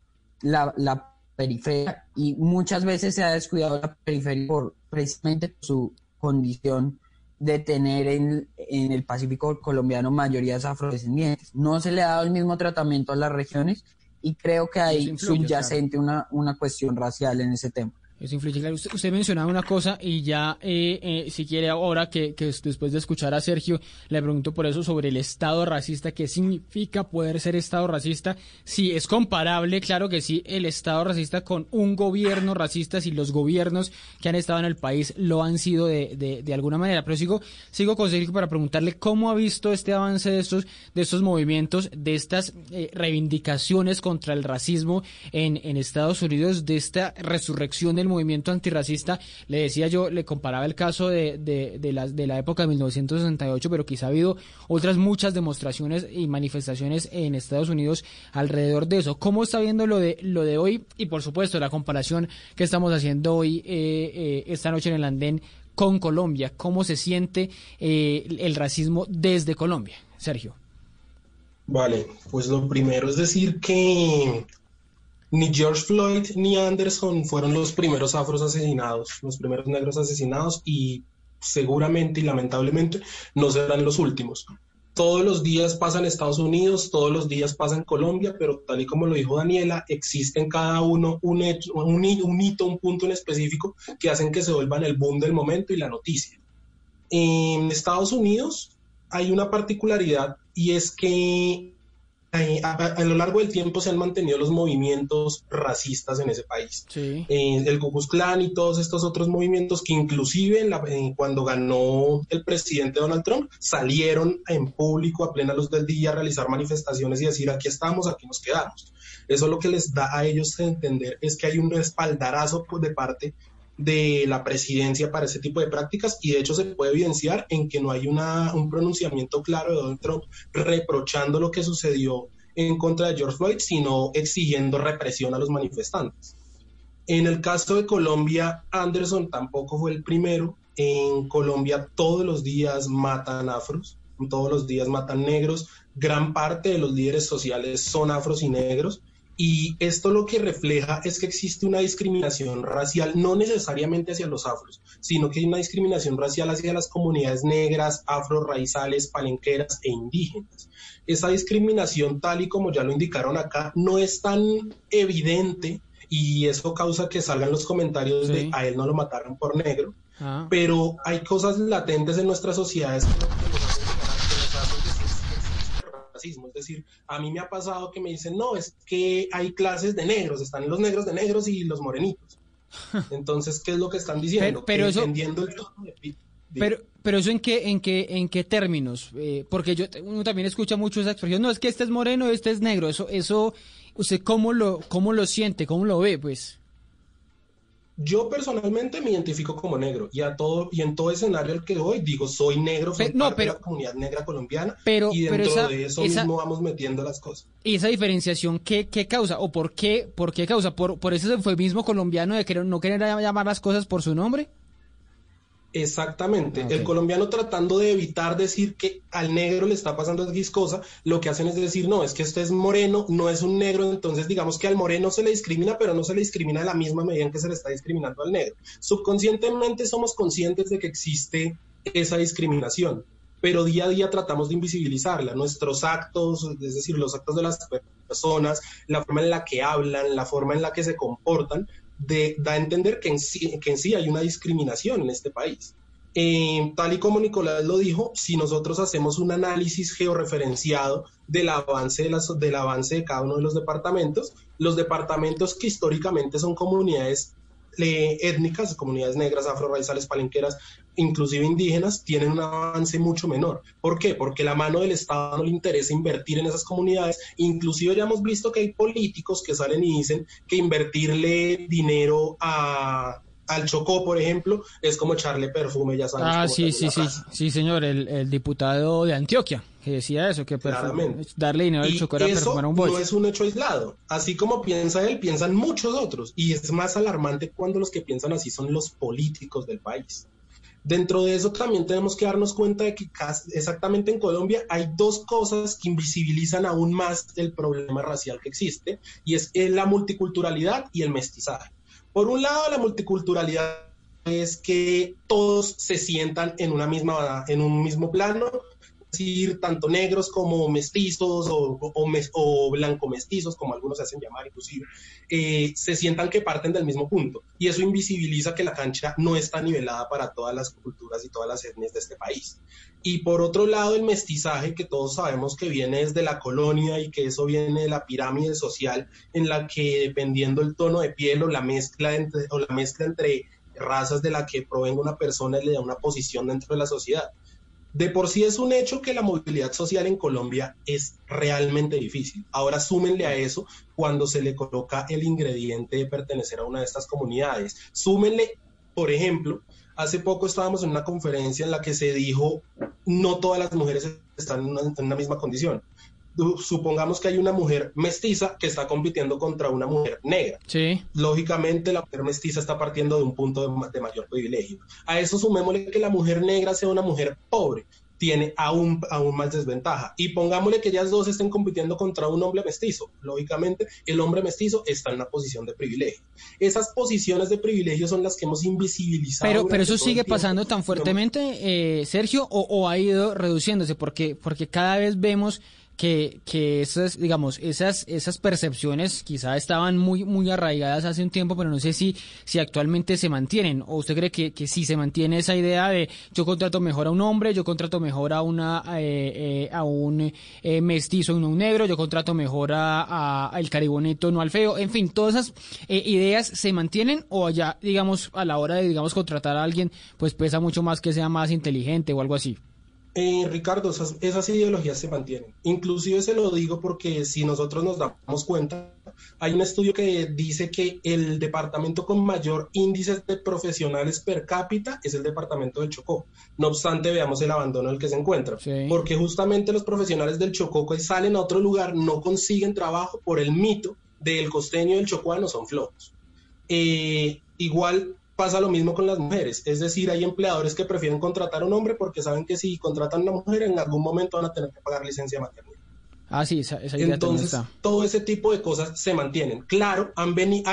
la, la periferia y muchas veces se ha descuidado la periferia por precisamente su condición de tener en, en el Pacífico colombiano mayorías afrodescendientes. No se le ha dado el mismo tratamiento a las regiones y creo que hay influye, subyacente una, una cuestión racial en ese tema. Usted, usted mencionaba una cosa y ya, eh, eh, si quiere ahora que, que después de escuchar a Sergio, le pregunto por eso sobre el Estado racista. ¿Qué significa poder ser Estado racista? Si es comparable, claro que sí, el Estado racista con un gobierno racista, si los gobiernos que han estado en el país lo han sido de, de, de alguna manera. Pero sigo, sigo con Sergio para preguntarle cómo ha visto este avance de estos, de estos movimientos, de estas eh, reivindicaciones contra el racismo en, en Estados Unidos, de esta resurrección del movimiento antirracista. Le decía yo, le comparaba el caso de, de, de, la, de la época de 1968, pero quizá ha habido otras muchas demostraciones y manifestaciones en Estados Unidos alrededor de eso. ¿Cómo está viendo lo de, lo de hoy? Y por supuesto, la comparación que estamos haciendo hoy, eh, eh, esta noche en el andén, con Colombia. ¿Cómo se siente eh, el racismo desde Colombia? Sergio. Vale, pues lo primero es decir que ni George Floyd ni Anderson fueron los primeros afros asesinados, los primeros negros asesinados y seguramente y lamentablemente no serán los últimos. Todos los días pasa en Estados Unidos, todos los días pasa en Colombia, pero tal y como lo dijo Daniela, existe en cada uno un, hecho, un, un hito, un punto en específico que hacen que se vuelvan el boom del momento y la noticia. En Estados Unidos hay una particularidad y es que eh, a, lo largo del tiempo se han mantenido los movimientos racistas en ese país. Sí. Eh, el Ku Klux Klan y todos estos otros movimientos que inclusive en la, cuando ganó el presidente Donald Trump salieron en público a plena luz del día a realizar manifestaciones y decir aquí estamos, aquí nos quedamos. Eso lo que les da a ellos a entender es que hay un respaldarazo pues, de parte de la presidencia para ese tipo de prácticas y de hecho se puede evidenciar en que no hay una, un pronunciamiento claro de Donald Trump reprochando lo que sucedió en contra de George Floyd, sino exigiendo represión a los manifestantes. En el caso de Colombia, Anderson tampoco fue el primero. En Colombia todos los días matan afros, todos los días matan negros. Gran parte de los líderes sociales son afros y negros. Y esto lo que refleja es que existe una discriminación racial, no necesariamente hacia los afros, sino que hay una discriminación racial hacia las comunidades negras, afro-raizales, palenqueras e indígenas. Esa discriminación, tal y como ya lo indicaron acá, no es tan evidente y eso causa que salgan los comentarios sí. de a él no lo mataron por negro, ah. pero hay cosas latentes en nuestras sociedades que racismo. Es decir, a mí me ha pasado que me dicen, no, es que hay clases de negros, están los negros de negros y los morenitos. Entonces, ¿qué es lo que están diciendo? Pero, pero eso, el tono de, de, pero, pero eso en qué, en qué, en qué términos? Eh, porque yo uno también escucha mucho esa expresión, no, es que este es moreno, este es negro, eso, eso, usted cómo lo, cómo lo siente, cómo lo ve, pues. Yo personalmente me identifico como negro y a todo y en todo escenario al que doy digo soy negro, soy pero, no, parte pero, de la comunidad negra colombiana pero, y dentro pero esa, de eso esa, mismo vamos metiendo las cosas. ¿Y esa diferenciación qué, qué causa o por qué por qué causa por por ese eufemismo colombiano de querer, no querer llamar las cosas por su nombre? Exactamente. Okay. El colombiano tratando de evitar decir que al negro le está pasando X cosa, lo que hacen es decir, no, es que este es moreno, no es un negro, entonces digamos que al moreno se le discrimina, pero no se le discrimina de la misma medida en que se le está discriminando al negro. Subconscientemente somos conscientes de que existe esa discriminación. pero día a día tratamos de invisibilizarla. Nuestros actos, es decir, los actos de las personas, la forma en la que hablan, la forma en la que se comportan, da a entender que en, sí, que en sí hay una discriminación en este país. Eh, tal y como Nicolás lo dijo, si nosotros hacemos un análisis georreferenciado del avance de, las, del avance de cada uno de los departamentos, los departamentos que históricamente son comunidades eh, étnicas, comunidades negras, afro-raizales, palenqueras, inclusive indígenas, tienen un avance mucho menor. ¿Por qué? Porque la mano del Estado no le interesa invertir en esas comunidades. Inclusive ya hemos visto que hay políticos que salen y dicen que invertirle dinero a, al Chocó, por ejemplo, es como echarle perfume, ya sabes. Ah, sí, sí, sí, sí, señor, el, el, diputado de Antioquia que decía eso, que darle dinero al Chocó era perfumar un bolso. no es un hecho aislado. Así como piensa él, piensan muchos otros. Y es más alarmante cuando los que piensan así son los políticos del país. Dentro de eso también tenemos que darnos cuenta de que exactamente en Colombia hay dos cosas que invisibilizan aún más el problema racial que existe, y es la multiculturalidad y el mestizaje. Por un lado, la multiculturalidad es que todos se sientan en una misma en un mismo plano decir, tanto negros como mestizos o, o, blanco mestizos, como algunos se hacen llamar inclusive, eh, se sientan que parten del mismo punto. Y eso invisibiliza que la cancha no está nivelada para todas las culturas y todas las etnias de este país. Y por otro lado, el mestizaje, que todos sabemos que viene desde la colonia y que eso viene de la pirámide social, en la que dependiendo el tono de piel o la mezcla entre, o la mezcla entre razas de la que provenga una persona le da una posición dentro de la sociedad. De por sí es un hecho que la movilidad social en Colombia es realmente difícil. Ahora súmenle a eso cuando se le coloca el ingrediente de pertenecer a una de estas comunidades. Súmenle, por ejemplo, hace poco estábamos en una conferencia en la que se dijo no todas las mujeres están en una, en una misma condición supongamos que hay una mujer mestiza que está compitiendo contra una mujer negra. Sí. Lógicamente la mujer mestiza está partiendo de un punto de, mayor privilegio. A eso sumémosle que la mujer negra sea una mujer pobre tiene aún, aún más desventaja. Y pongámosle que ellas dos estén compitiendo contra un hombre mestizo. Lógicamente, el hombre mestizo está en una posición de privilegio. Esas posiciones de privilegio son las que hemos invisibilizado. Pero, pero eso sigue pasando tan fuertemente, eh, Sergio, o, o, ha ido reduciéndose, porque, porque cada vez vemos que, que esas, digamos, esas, esas percepciones quizá estaban muy, muy arraigadas hace un tiempo, pero no sé si, si actualmente se mantienen. ¿O usted cree que, que sí se mantiene esa idea de yo contrato mejor a un hombre, yo contrato mejor a una eh, eh, a un eh, mestizo y no un negro, yo contrato mejor a, a, el cariboneto, no al feo? En fin, todas esas ideas se mantienen o ya, digamos, a la hora de, digamos, contratar a alguien, pues pesa mucho más que sea más inteligente o algo así. Eh, Ricardo, esas, ideologías se mantienen. Inclusive se lo digo porque si nosotros nos damos cuenta, hay un estudio que dice que el departamento con mayor índice de profesionales per cápita es el departamento del Chocó. No obstante, veamos el abandono en el que se encuentra. Porque justamente los profesionales del Chocó que salen a otro lugar no consiguen trabajo por el mito del costeño y el chocuano son flojos. Eh, igual pasa lo mismo con las mujeres. Es decir, hay empleadores que prefieren contratar a un hombre porque saben que si contratan a una mujer en algún momento van a tener que pagar licencia maternidad. Ah, sí, esa, idea Entonces, todo ese tipo de cosas se mantienen. Claro, han venido,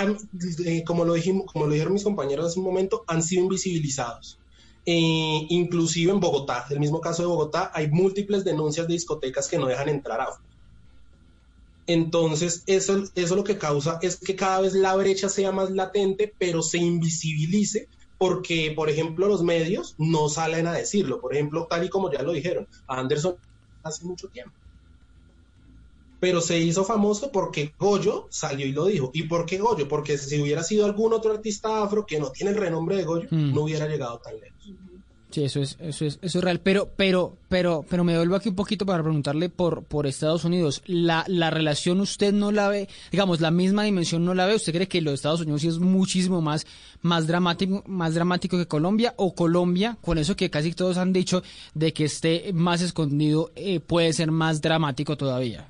eh, como, lo dijimos, como lo dijeron mis compañeros hace un momento, han sido invisibilizados. Eh, inclusive en Bogotá, el mismo caso de Bogotá, hay múltiples denuncias de discotecas que no dejan entrar a entonces, eso, eso lo que causa es que cada vez la brecha sea más latente, pero se invisibilice porque, por ejemplo, los medios no salen a decirlo. Por ejemplo, tal y como ya lo dijeron, Anderson hace mucho tiempo. Pero se hizo famoso porque Goyo salió y lo dijo. ¿Y por qué Goyo? Porque si hubiera sido algún otro artista afro que no tiene el renombre de Goyo, mm. no hubiera llegado tan lejos. Sí, eso es, eso es, eso es real. Pero, pero, pero, pero me vuelvo aquí un poquito para preguntarle por, por Estados Unidos. La, la relación usted no la ve, digamos, la misma dimensión no la ve. ¿Usted cree que los Estados Unidos sí es muchísimo más, más dramático, más dramático que Colombia? O Colombia, con eso que casi todos han dicho de que esté más escondido, eh, puede ser más dramático todavía?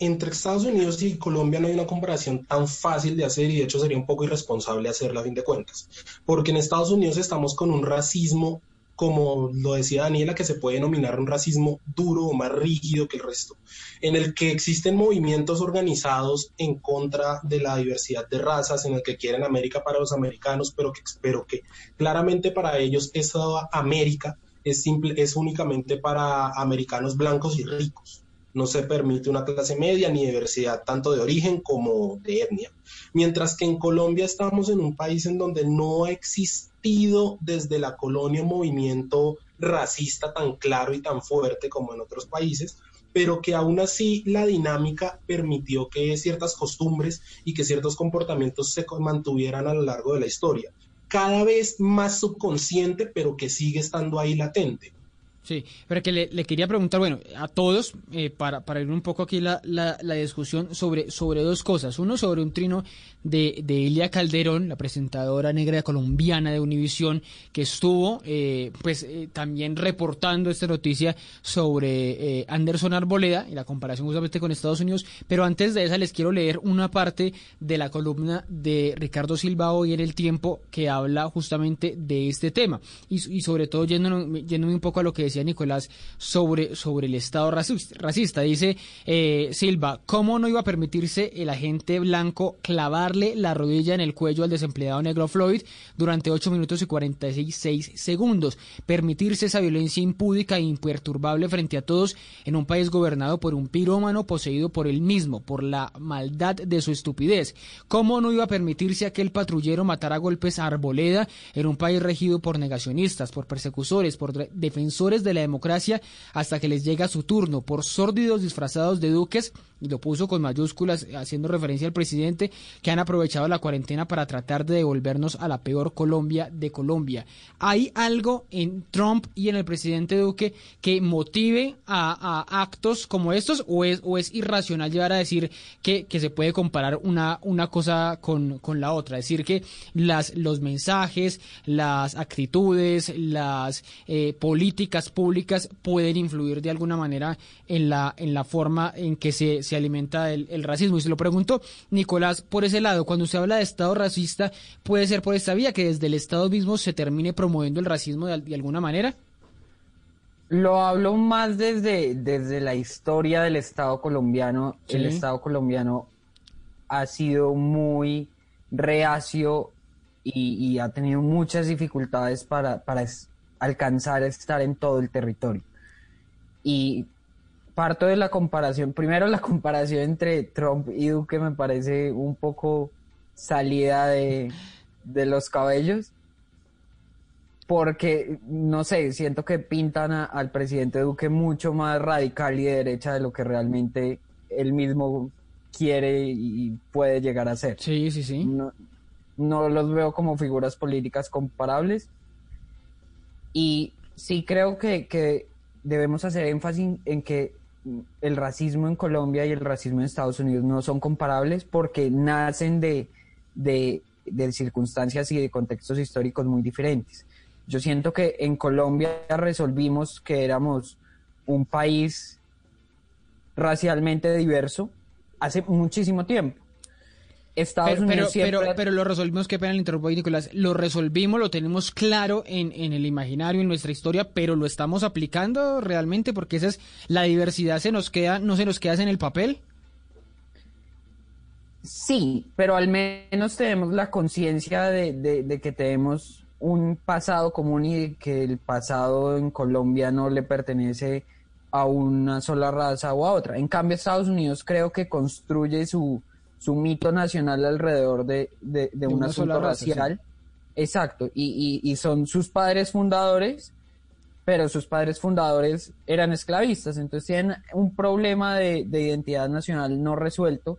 entre Estados Unidos y Colombia no hay una comparación tan fácil de hacer y de hecho sería un poco irresponsable hacerla a fin de cuentas, porque en Estados Unidos estamos con un racismo como lo decía Daniela, que se puede denominar un racismo duro o más rígido que el resto, en el que existen movimientos organizados en contra de la diversidad de razas, en el que quieren América para los americanos, pero que, pero que claramente para ellos esa América es, simple, es únicamente para americanos blancos y ricos. No se permite una clase media ni diversidad tanto de origen como de etnia. Mientras que en Colombia estamos en un país en donde no ha existido desde la colonia un movimiento racista tan claro y tan fuerte como en otros países, pero que aún así la dinámica permitió que ciertas costumbres y que ciertos comportamientos se mantuvieran a lo largo de la historia. Cada vez más subconsciente, pero que sigue estando ahí latente. Sí, pero que le, quería preguntar, bueno, a todos, eh, para, para ir un poco aquí la, la, discusión sobre, sobre dos cosas. Uno, sobre un trino de, de Ilia Calderón, la presentadora negra colombiana de Univisión, que estuvo eh, pues eh, también reportando esta noticia sobre Anderson Arboleda y la comparación justamente con Estados Unidos. Pero antes de esa les quiero leer una parte de la columna de Ricardo Silva hoy en El Tiempo que habla justamente de este tema. Y, y sobre todo yéndome, yéndome un poco a lo que decía Nicolás sobre, sobre el Estado racista. Dice eh, Silva, ¿cómo no iba a permitirse el agente blanco clavarle la rodilla en el cuello al desempleado negro Floyd durante 8 minutos y 46 segundos? Permitirse esa violencia impúdica e imperturbable frente a todos en un país gobernado por un pirómano poseído por él mismo, por la maldad de su estupidez. ¿Cómo no iba a permitirse aquel patrullero matar a golpes a Arboleda en un país regido por negacionistas, por persecutores, por defensores de la democracia hasta que les llega su turno por sórdidos disfrazados de duques, lo puso con mayúsculas haciendo referencia al presidente, que han aprovechado la cuarentena para tratar de devolvernos a la peor Colombia de Colombia. ¿Hay algo en Trump y en el presidente Duque que motive a, actos como estos o es, o es irracional llegar a decir que, se puede comparar una, una cosa con, con la otra? Es decir, que las, los mensajes, las actitudes, las eh, políticas públicas, pueden influir de alguna manera en la, en la forma en que se alimenta el, racismo. Y se lo pregunto, Nicolás, por ese lado, cuando usted habla de Estado racista, ¿puede ser por esta vía que desde el Estado mismo se termine promoviendo el racismo de, alguna manera? Lo hablo más desde, desde la historia del Estado colombiano. El Estado colombiano ha sido muy reacio y, ha tenido muchas dificultades para, para, alcanzar a estar en todo el territorio. Y parto de la comparación, primero la comparación entre Trump y Duque me parece un poco salida de, los cabellos, porque, no sé, siento que pintan al presidente Duque mucho más radical y de derecha de lo que realmente él mismo quiere y puede llegar a ser. Sí, sí, sí. No, no los veo como figuras políticas comparables y sí creo que, debemos hacer énfasis en que el racismo en Colombia y el racismo en Estados Unidos no son comparables porque nacen de, de, circunstancias y de contextos históricos muy diferentes. Yo siento que en Colombia resolvimos que éramos un país racialmente diverso hace muchísimo tiempo. Estados pero, pero, pero, lo resolvimos, qué pena el interrumpo Nicolás, lo resolvimos, lo tenemos claro en, en, el imaginario, en nuestra historia, pero lo estamos aplicando realmente porque esa es la diversidad se nos queda, no se nos queda en el papel. Sí, pero al menos tenemos la conciencia de, de, que tenemos un pasado común y que el pasado en Colombia no le pertenece a una sola raza o a otra. En cambio, Estados Unidos creo que construye su, su mito nacional alrededor de, de, un asunto racial. Exacto, y, y, son sus padres fundadores, pero sus padres fundadores eran esclavistas, entonces tienen un problema de, identidad nacional no resuelto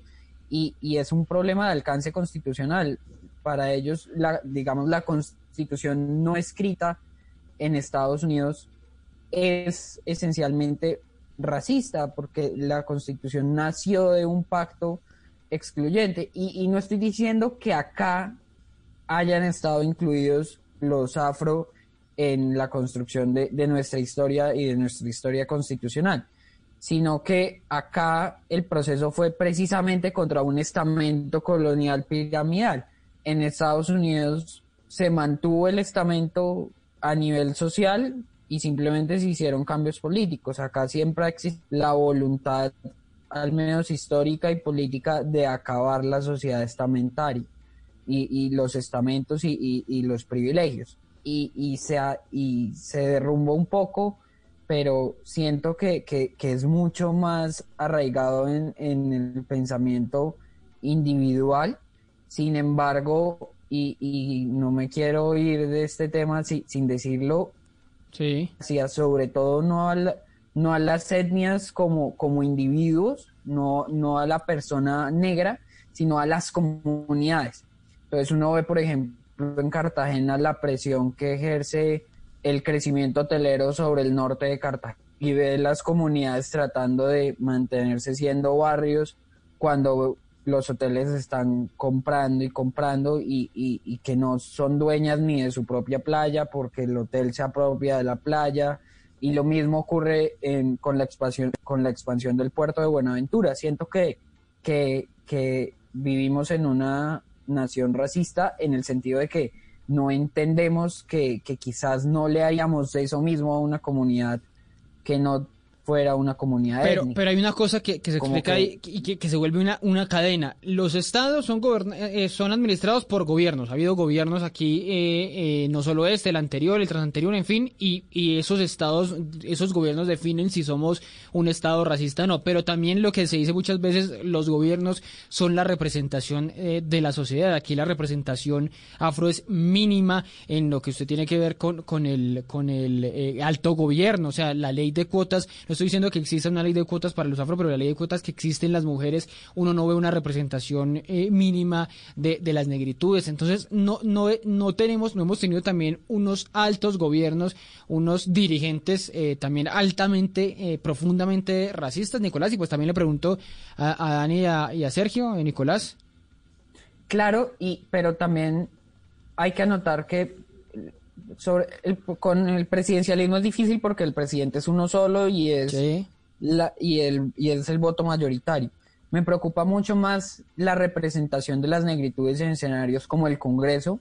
y, y, es un problema de alcance constitucional. Para ellos, la, digamos, la constitución no escrita en Estados Unidos es esencialmente racista, porque la constitución nació de un pacto excluyente. Y, no estoy diciendo que acá hayan estado incluidos los afro en la construcción de, nuestra historia y de nuestra historia constitucional, sino que acá el proceso fue precisamente contra un estamento colonial piramidal. En Estados Unidos se mantuvo el estamento a nivel social y simplemente se hicieron cambios políticos. Acá siempre existe la voluntad al menos histórica y política, de acabar la sociedad estamentaria y, los estamentos y, los privilegios. y, y, se, y se derrumbó un poco, pero siento que, que, que es mucho más arraigado en, en, el pensamiento individual. Sin embargo, y, y, no me quiero ir de este tema sin decirlo, sí. sobre todo no a, la, no a las etnias como, como individuos, no, no a la persona negra, sino a las comunidades. Entonces uno ve, por ejemplo, en Cartagena la presión que ejerce el crecimiento hotelero sobre el norte de Cartagena y ve las comunidades tratando de mantenerse siendo barrios cuando los hoteles están comprando y comprando y, y, que no son dueñas ni de su propia playa porque el hotel se apropia de la playa y lo mismo ocurre en, con, la expansión, con la expansión del puerto de Buenaventura. Siento que, vivimos en una nación racista en el sentido de que no entendemos que, que quizás no le hayamos eso mismo a una comunidad que no fuera una comunidad pero, Pero hay una cosa que, se explica y que, se vuelve una, una cadena. Los estados son, eh, son administrados por gobiernos. Ha habido gobiernos aquí, eh, eh, no solo este, el anterior, el transanterior, en fin, y, y esos estados, esos gobiernos definen si somos un estado racista o no. Pero también lo que se dice muchas veces, los gobiernos son la representación de la sociedad. Aquí la representación afro es mínima en lo que usted tiene que ver con, con el, con el alto gobierno. O sea, la ley de cuotas estoy diciendo que exista una ley de cuotas para los afro, pero la ley de cuotas que existen las mujeres, uno no ve una representación eh, mínima de, las negritudes. Entonces, no, no, no tenemos, no hemos tenido también unos altos gobiernos, unos dirigentes eh, también altamente, eh, profundamente racistas, Nicolás. Y pues también le pregunto a, Dani y a, y a Sergio, Nicolás. Claro, y, pero también hay que anotar que sobre con el presidencialismo es difícil porque el presidente es uno solo y es la, y el y es el voto mayoritario. Me preocupa mucho más la representación de las negritudes en escenarios como el Congreso,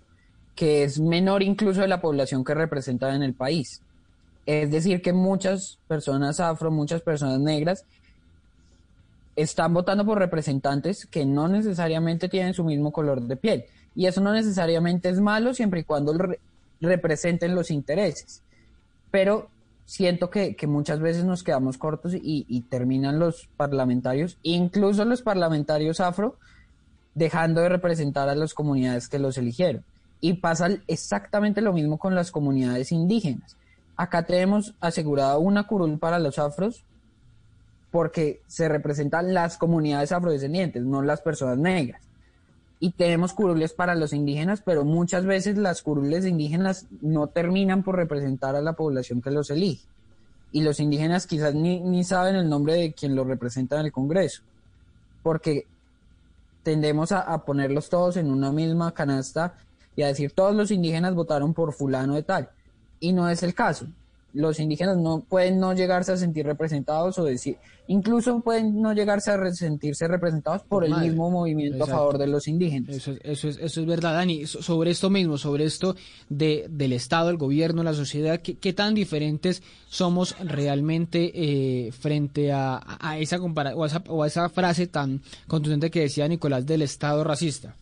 que es menor incluso de la población que representa en el país. Es decir, que muchas personas afro, muchas personas negras están votando por representantes que no necesariamente tienen su mismo color de piel. Y eso no necesariamente es malo siempre y cuando el, representen los intereses. Pero siento que, muchas veces nos quedamos cortos y, terminan los parlamentarios, incluso los parlamentarios afro, dejando de representar a las comunidades que los eligieron. Y pasa exactamente lo mismo con las comunidades indígenas. Acá tenemos asegurado una curul para los afros porque se representan las comunidades afrodescendientes, no las personas negras y tenemos curules para los indígenas, pero muchas veces las curules indígenas no terminan por representar a la población que los elige. Y los indígenas quizás ni, ni saben el nombre de quien los representa en el Congreso, porque tendemos a, a ponerlos todos en una misma canasta y a decir todos los indígenas votaron por fulano de tal. Y no es el caso los indígenas no pueden no llegarse a sentir representados o decir, incluso pueden no llegarse a sentirse representados por, el mismo movimiento a favor de los indígenas. Eso, eso, es, eso es verdad, Dani. sobre esto mismo, sobre esto de, del Estado, el gobierno, la sociedad, ¿qué, tan diferentes somos realmente eh, frente a, a esa compara o, a esa, o a esa frase tan contundente que decía Nicolás del Estado racista?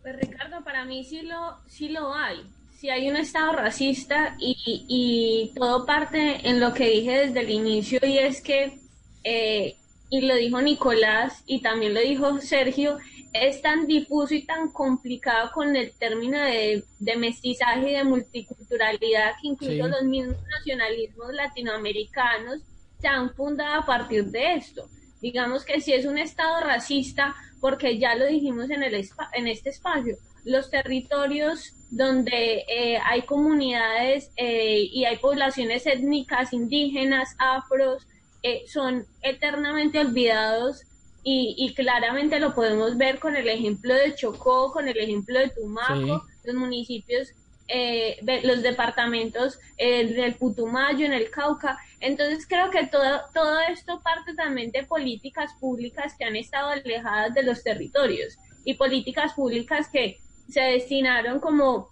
Pues Ricardo, para mí sí lo, sí lo hay si hay un Estado racista y, todo parte en lo que dije desde el inicio y es que, eh, y lo dijo Nicolás y también lo dijo Sergio, es tan difuso y tan complicado con el término de, mestizaje y de multiculturalidad que incluso los mismos nacionalismos latinoamericanos se han fundado a partir de esto. Digamos que si es un Estado racista, porque ya lo dijimos en, el, en este espacio, los territorios donde eh, hay comunidades eh, y hay poblaciones étnicas, indígenas, afros, eh, son eternamente olvidados y, claramente lo podemos ver con el ejemplo de Chocó, con el ejemplo de Tumaco, los municipios, los departamentos del Putumayo, en el Cauca. Entonces creo que todo, todo esto parte también de políticas públicas que han estado alejadas de los territorios y políticas públicas que se destinaron como,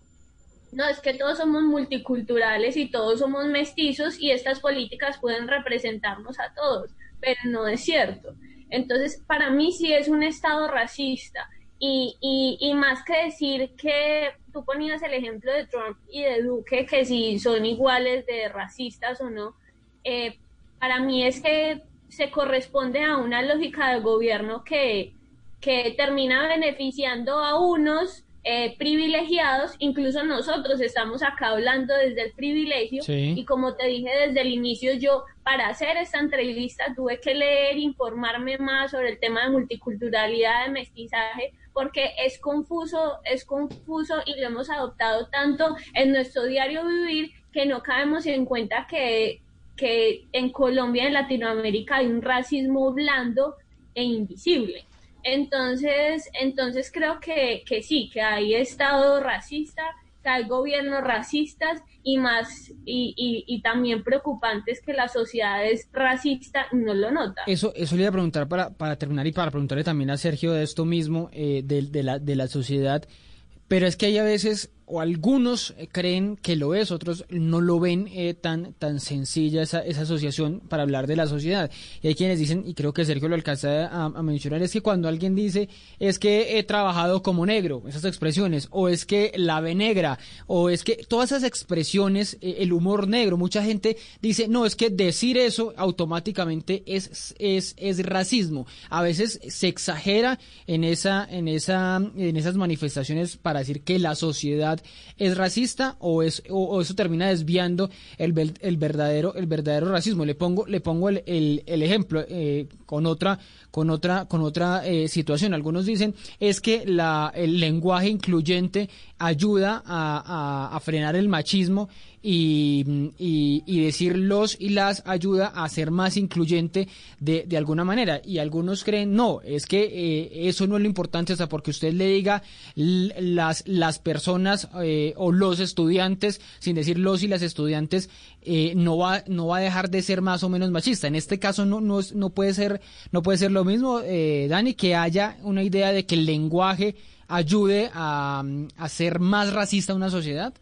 no, es que todos somos multiculturales y todos somos mestizos y estas políticas pueden representarnos a todos, pero no es cierto. Entonces, para mí sí es un Estado racista Y, y, y más que decir que tú ponías el ejemplo de Trump y de Duque, que si son iguales de racistas o no, eh, para mí es que se corresponde a una lógica del gobierno que, que termina beneficiando a unos eh, privilegiados, incluso nosotros estamos acá hablando desde el privilegio Sí. y como te dije desde el inicio, yo para hacer esta entrevista tuve que leer, informarme más sobre el tema de multiculturalidad, de mestizaje, porque es confuso, es confuso y lo hemos adoptado tanto en nuestro diario vivir que no caemos en cuenta que, que en Colombia en Latinoamérica hay un racismo blando e invisible. Entonces, entonces creo que, que sí, que hay Estado racista, que hay gobiernos racistas y más, y, y, y también preocupantes que la sociedad es racista y no lo nota. Eso, eso le iba a preguntar para, para terminar y para preguntarle también a Sergio de esto mismo, eh, de, de la, de la sociedad. Pero es que hay a veces, o algunos eh, creen que lo es, otros no lo ven eh, tan, tan sencilla esa, esa asociación para hablar de la sociedad. Y hay quienes dicen, y creo que Sergio lo alcanza a, mencionar, es que cuando alguien dice, es que he trabajado como negro, esas expresiones, o es que la ve negra, o es que todas esas expresiones, eh, el humor negro, mucha gente dice, no, es que decir eso automáticamente es, es, es racismo. A veces se exagera en, esa, en, esa, en esas manifestaciones para decir que la sociedad es racista o, es, o, eso termina desviando el, el, verdadero, el verdadero racismo. Le pongo, le pongo el, el- ejemplo eh, con otra, con otra, con otra eh, situación. Algunos dicen es que la, el lenguaje incluyente ayuda a- a frenar el machismo y, y, y decir los y las ayuda a ser más incluyente de, de alguna manera. Y algunos creen, no, es que eh, eso no es lo importante, o sea, porque usted le diga las, las personas eh, o los estudiantes, sin decir los y las estudiantes, eh, no va no va a dejar de ser más o menos machista. En este caso no no, no puede ser no puede ser lo mismo, eh, Dani, que haya una idea de que el lenguaje ayude a, a ser más racista una sociedad.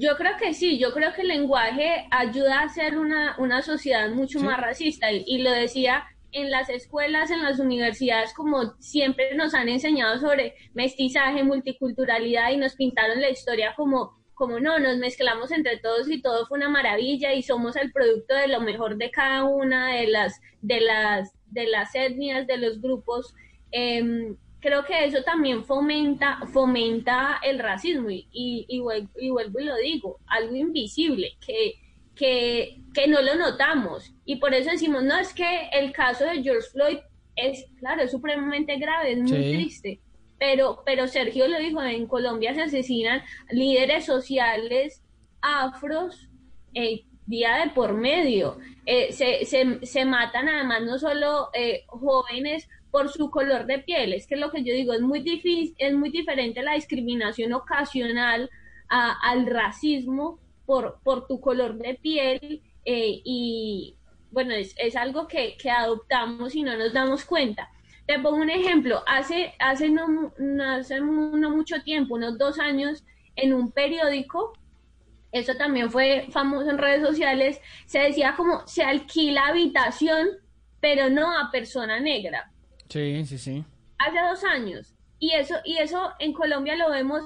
Yo creo que sí, yo creo que el lenguaje ayuda a ser una, una sociedad mucho Sí. más racista y, y lo decía en las escuelas, en las universidades, como siempre nos han enseñado sobre mestizaje, multiculturalidad y nos pintaron la historia como, como no, nos mezclamos entre todos y todo fue una maravilla y somos el producto de lo mejor de cada una de las, de las, de las etnias, de los grupos. Em, creo que eso también fomenta, fomenta el racismo y, y, y vuel- y vuelvo y lo digo, algo invisible que, que, que no lo notamos y por eso decimos, no, es que el caso de George Floyd es, claro, es supremamente grave, es muy Sí. triste, pero, pero Sergio lo dijo, en Colombia se asesinan líderes sociales afros eh, día de por medio. Eh, se, se, se matan además no solo eh, jóvenes por su color de piel, es que lo que yo digo es muy difícil, es muy diferente la discriminación ocasional a- al racismo por, por tu color de piel eh, y bueno, es, es algo que, que adoptamos y no nos damos cuenta. Te pongo un ejemplo, hace, hace, no, hace no mucho tiempo, unos dos años, en un periódico eso también fue famoso en redes sociales, se decía como se alquila habitación, pero no a persona negra. Sí, sí, sí. Hace dos años. Y eso, y eso en Colombia lo vemos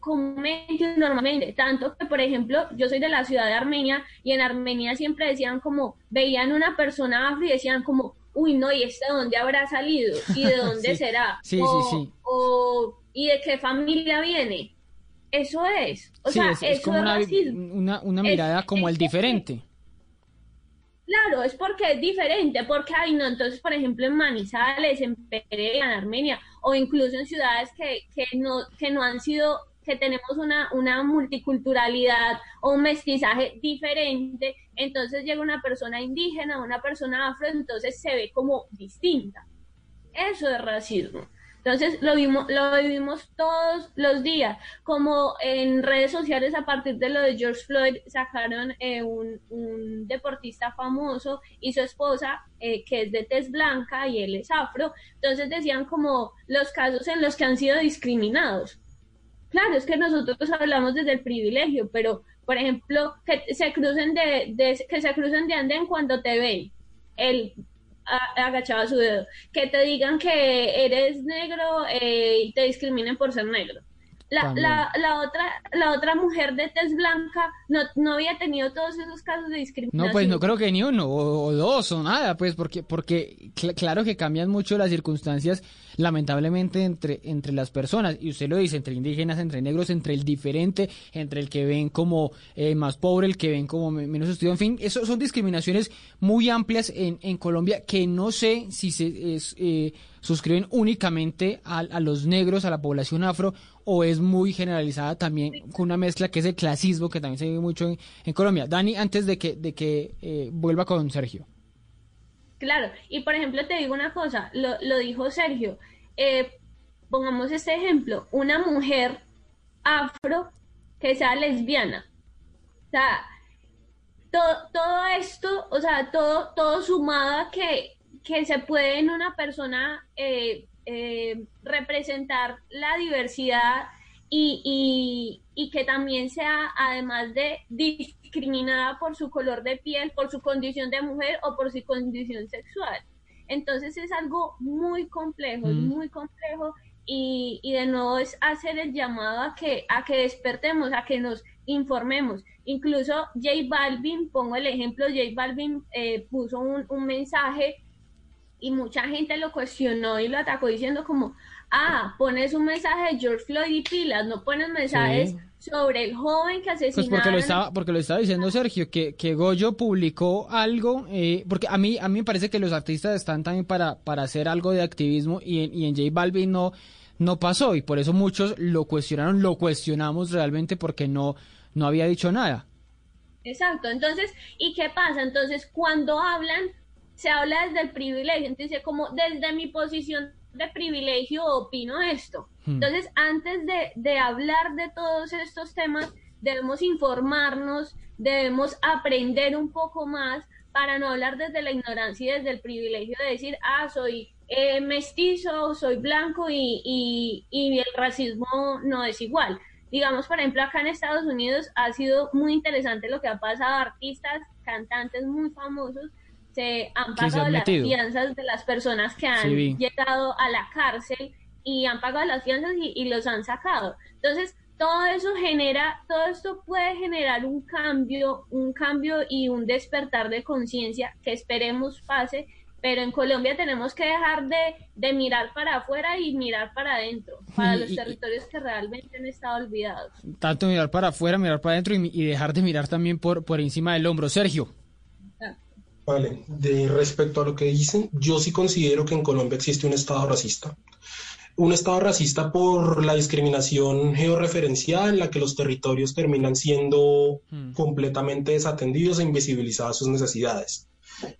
comúnmente normalmente. Tanto que, por ejemplo, yo soy de la ciudad de Armenia y en Armenia siempre decían como, veían una persona afro y decían como, uy, no, ¿y este de dónde habrá salido? ¿Y de dónde Sí. será? Sí, sí, o, sí. o, ¿y de qué familia viene? Eso es. O sí, sea, es, es eso como es una, racismo. una, una Es- mirada como el diferente. Claro, es porque es diferente, porque hay no, entonces por ejemplo en Manizales, en Pereira, en Armenia, o incluso en ciudades que, que no, que no han sido, que tenemos una, una multiculturalidad o un mestizaje diferente, entonces llega una persona indígena, una persona afro, entonces se ve como distinta. Eso es racismo. Entonces lo vimos, lo vivimos todos los días, como en redes sociales a partir de lo de George Floyd sacaron eh, un, un deportista famoso y su esposa eh, que es de tez blanca y él es afro, entonces decían como los casos en los que han sido discriminados. Claro, es que nosotros hablamos desde el privilegio, pero por ejemplo que se crucen de, de- que se crucen de andén cuando te ven, el a- agachaba su dedo. Que te digan que eres negro eh, y te discriminen por ser negro. La, la, la otra la otra mujer de tez blanca no, no había tenido todos esos casos de discriminación. No, pues no creo que ni uno, o, o dos, o nada, pues porque, porque cl- claro que cambian mucho las circunstancias, lamentablemente, entre, entre las personas, y usted lo dice, entre indígenas, entre negros, entre el diferente, entre el que ven como eh, más pobre, el que ven como me- menos estudiado, en fin, eso son discriminaciones muy amplias en, en Colombia que no sé si se es, eh, suscriben únicamente a, a los negros, a la población afro, o es muy generalizada también con una mezcla que es el clasismo que también se vive mucho en, Colombia. Dani, antes de que, de que eh, vuelva con Sergio. Claro, y por ejemplo te digo una cosa, lo, lo dijo Sergio, eh, pongamos este ejemplo, una mujer afro que sea lesbiana. O sea, todo, todo esto, o sea, todo, todo sumado a que, que se puede en una persona eh, eh, representar la diversidad y, y, y que también sea, además de discriminada por su color de piel, por su condición de mujer o por su condición sexual. Entonces es algo muy complejo, Mm. muy complejo y, y de nuevo es hacer el llamado a que, a que despertemos, a que nos informemos. Incluso J Balvin, pongo el ejemplo, J Balvin eh, puso un, un mensaje y mucha gente lo cuestionó y lo atacó diciendo como, ah, pones un mensaje de George Floyd y pilas, no pones mensajes sobre el joven que Pues asesinaron. porque lo estaba, porque lo estaba diciendo Sergio, que, que Goyo publicó algo, eh, porque a mí, a mí me parece que los artistas están también para, para hacer algo de activismo y en, y en J Balvin no, no pasó y por eso muchos lo cuestionaron, lo cuestionamos realmente porque no, no había dicho nada. Exacto, entonces, ¿y qué pasa? Entonces, cuando hablan, se habla desde el privilegio, entonces, como desde mi posición de privilegio opino esto. Hmm. Entonces, antes de, de hablar de todos estos temas, debemos informarnos, debemos aprender un poco más para no hablar desde la ignorancia y desde el privilegio de decir, ah, soy eh, mestizo, soy blanco y, y, y el racismo no es igual. Digamos, por ejemplo, acá en Estados Unidos ha sido muy interesante lo que ha pasado. Artistas, cantantes muy famosos se han se pagado las fianzas de las personas que han Sí, llegado a la cárcel y han pagado las fianzas y, y los han sacado. Entonces, todo eso genera, todo esto puede generar un cambio, un cambio y un despertar de conciencia que esperemos pase, pero en Colombia tenemos que dejar de, de mirar para afuera y mirar para adentro, para Y- los y- territorios que realmente han estado olvidados. Tanto mirar para afuera, mirar para adentro y, y dejar de mirar también por, por encima del hombro. Sergio. Vale, de respecto a lo que dicen, yo sí considero que en Colombia existe un Estado racista. Un Estado racista por la discriminación georreferencial en la que los territorios terminan siendo completamente desatendidos e invisibilizadas sus necesidades.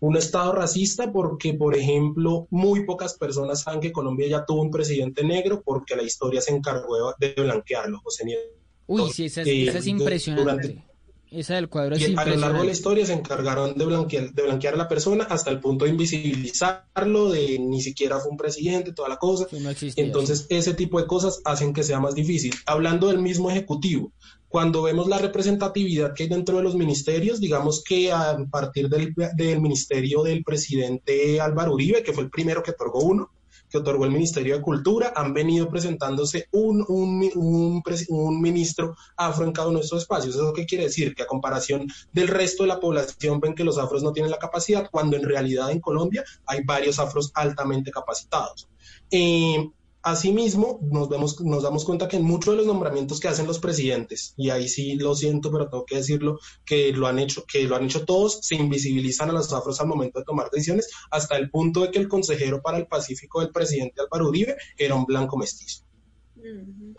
Un Estado racista porque, por ejemplo, muy pocas personas saben que Colombia ya tuvo un presidente negro porque la historia se encargó de blanquearlo, José Nieto. Uy, sí, esa es, Eh, esa es du- impresionante. durante- Esa del cuadro es y a lo largo de la historia se encargaron de blanquear, de blanquear a la persona hasta el punto de invisibilizarlo, de ni siquiera fue un presidente, toda la cosa. existía, Entonces, ese tipo de cosas hacen que sea más difícil. Hablando del mismo ejecutivo, cuando vemos la representatividad que hay dentro de los ministerios, digamos que a partir del, del ministerio del presidente Álvaro Uribe, que fue el primero que otorgó uno, que otorgó el Ministerio de Cultura, han venido presentándose un, un, un, un ministro afro en cada uno de estos espacios. ¿Eso qué quiere decir? Que a comparación del resto de la población ven que los afros no tienen la capacidad, cuando en realidad en Colombia hay varios afros altamente capacitados. Eh, Asimismo, nos, vemos, nos damos cuenta que en muchos de los nombramientos que hacen los presidentes, y ahí sí lo siento, pero tengo que decirlo, que lo han hecho, que lo han hecho todos, se invisibilizan a los afros al momento de tomar decisiones, hasta el punto de que el consejero para el Pacífico del presidente Álvaro Uribe era un blanco mestizo.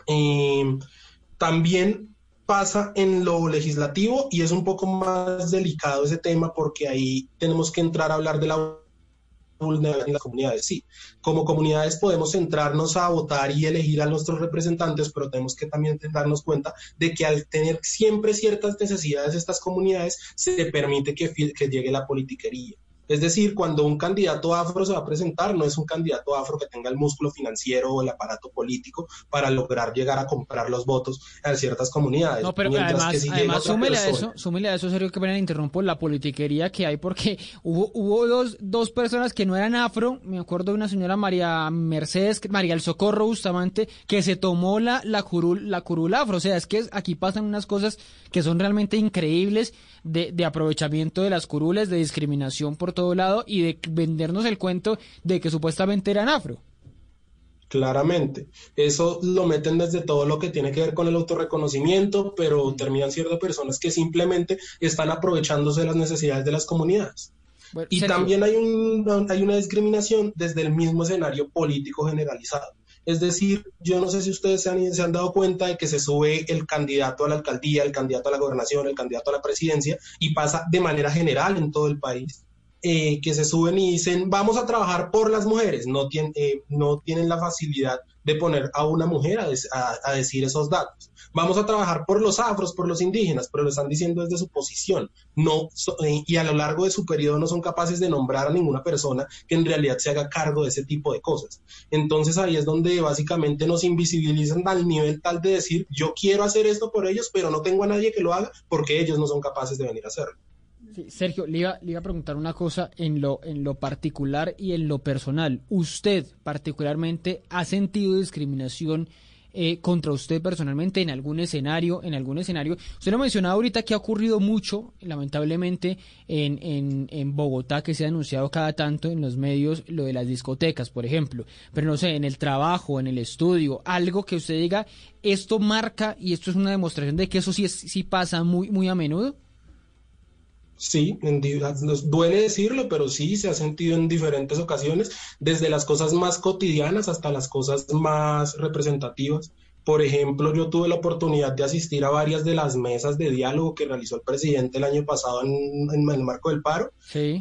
Eh, también pasa en lo legislativo y es un poco más delicado ese tema porque ahí tenemos que entrar a hablar de la vulnerabilidad en las comunidades. Sí, como comunidades podemos centrarnos a votar y elegir a nuestros representantes, pero tenemos que también darnos cuenta de que al tener siempre ciertas necesidades estas comunidades, se permite que, llegue la politiquería. Es decir, cuando un candidato afro se va a presentar, no es un candidato afro que tenga el músculo financiero o el aparato político para lograr llegar a comprar los votos a ciertas comunidades. No, pero Mientras además, que si además súmele a eso, súmele a eso, serio que pena interrumpo la politiquería que hay porque hubo, hubo dos, dos personas que no eran afro, me acuerdo de una señora María Mercedes, María el Socorro Bustamante, que se tomó la, la curul, la curul afro, o sea, es que aquí pasan unas cosas que son realmente increíbles de, de aprovechamiento de las curules, de discriminación por todo lado y de vendernos el cuento de que supuestamente eran afro. Claramente. Eso lo meten desde todo lo que tiene que ver con el autorreconocimiento, pero terminan siendo personas que simplemente están aprovechándose de las necesidades de las comunidades. y también hay, un, hay una discriminación desde el mismo escenario político generalizado. Es decir, yo no sé si ustedes se han, se han dado cuenta de que se sube el candidato a la alcaldía, el candidato a la gobernación, el candidato a la presidencia y pasa de manera general en todo el país. eh, que se suben y dicen, vamos a trabajar por las mujeres. No, eh, no tienen la facilidad de poner a una mujer a, a- a decir esos datos. Vamos a trabajar por los afros, por los indígenas, pero lo están diciendo desde su posición. No, eh, y a lo largo de su periodo no son capaces de nombrar a ninguna persona que en realidad se haga cargo de ese tipo de cosas. Entonces ahí es donde básicamente nos invisibilizan al nivel tal de decir, yo quiero hacer esto por ellos, pero no tengo a nadie que lo haga porque ellos no son capaces de venir a hacerlo. Sí, Sergio, le iba, le iba a preguntar una cosa en lo, en lo particular y en lo personal. ¿Usted particularmente ha sentido discriminación eh, contra usted personalmente en algún escenario? En algún escenario. Usted lo mencionaba ahorita que ha ocurrido mucho, lamentablemente, en, en, en Bogotá, que se ha anunciado cada tanto en los medios lo de las discotecas, por ejemplo. Pero no sé, en el trabajo, en el estudio, algo que usted diga, esto marca y esto es una demostración de que eso sí, sí pasa muy, muy a menudo. Sí, en di- nos duele decirlo, pero sí se ha sentido en diferentes ocasiones, desde las cosas más cotidianas hasta las cosas más representativas. Por ejemplo, yo tuve la oportunidad de asistir a varias de las mesas de diálogo que realizó el presidente el año pasado en, en el marco del paro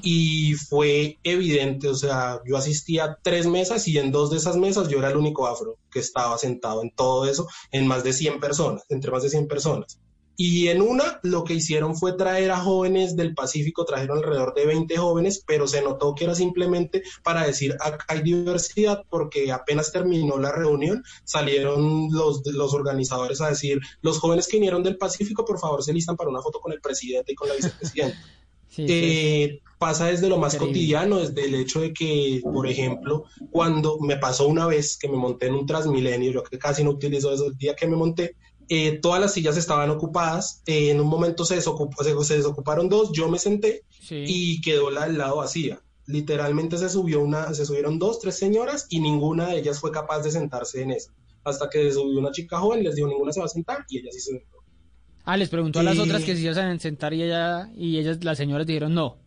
y fue evidente, o sea, yo asistí a tres mesas y en dos de esas mesas yo era el único afro que estaba sentado en todo eso, en más de 100 personas, entre más de 100 personas. Y en una lo que hicieron fue traer a jóvenes del Pacífico, trajeron alrededor de 20 jóvenes, pero se notó que era simplemente para decir acá hay diversidad, porque apenas terminó la reunión, salieron los, los organizadores a decir, los jóvenes que vinieron del Pacífico, por favor, se listan para una foto con el presidente y con la vicepresidenta. Eh, pasa desde lo más Increíble. cotidiano, desde el hecho de que, por ejemplo, cuando me pasó una vez que me monté en un Transmilenio, yo que casi no utilizo eso el día que me monté, eh, todas las sillas estaban ocupadas, eh, en un momento se, desocupó- se, se desocuparon dos, yo me senté y quedó la del lado vacía. Literalmente se subió una, se subieron dos, tres señoras y ninguna de ellas fue capaz de sentarse en esa. Hasta que se subió una chica joven, les dijo ninguna se va a sentar y ella sí se sentó. Ah, les preguntó a las Eh, otras que si iban a sentar y ella y ellas, las señoras dijeron no.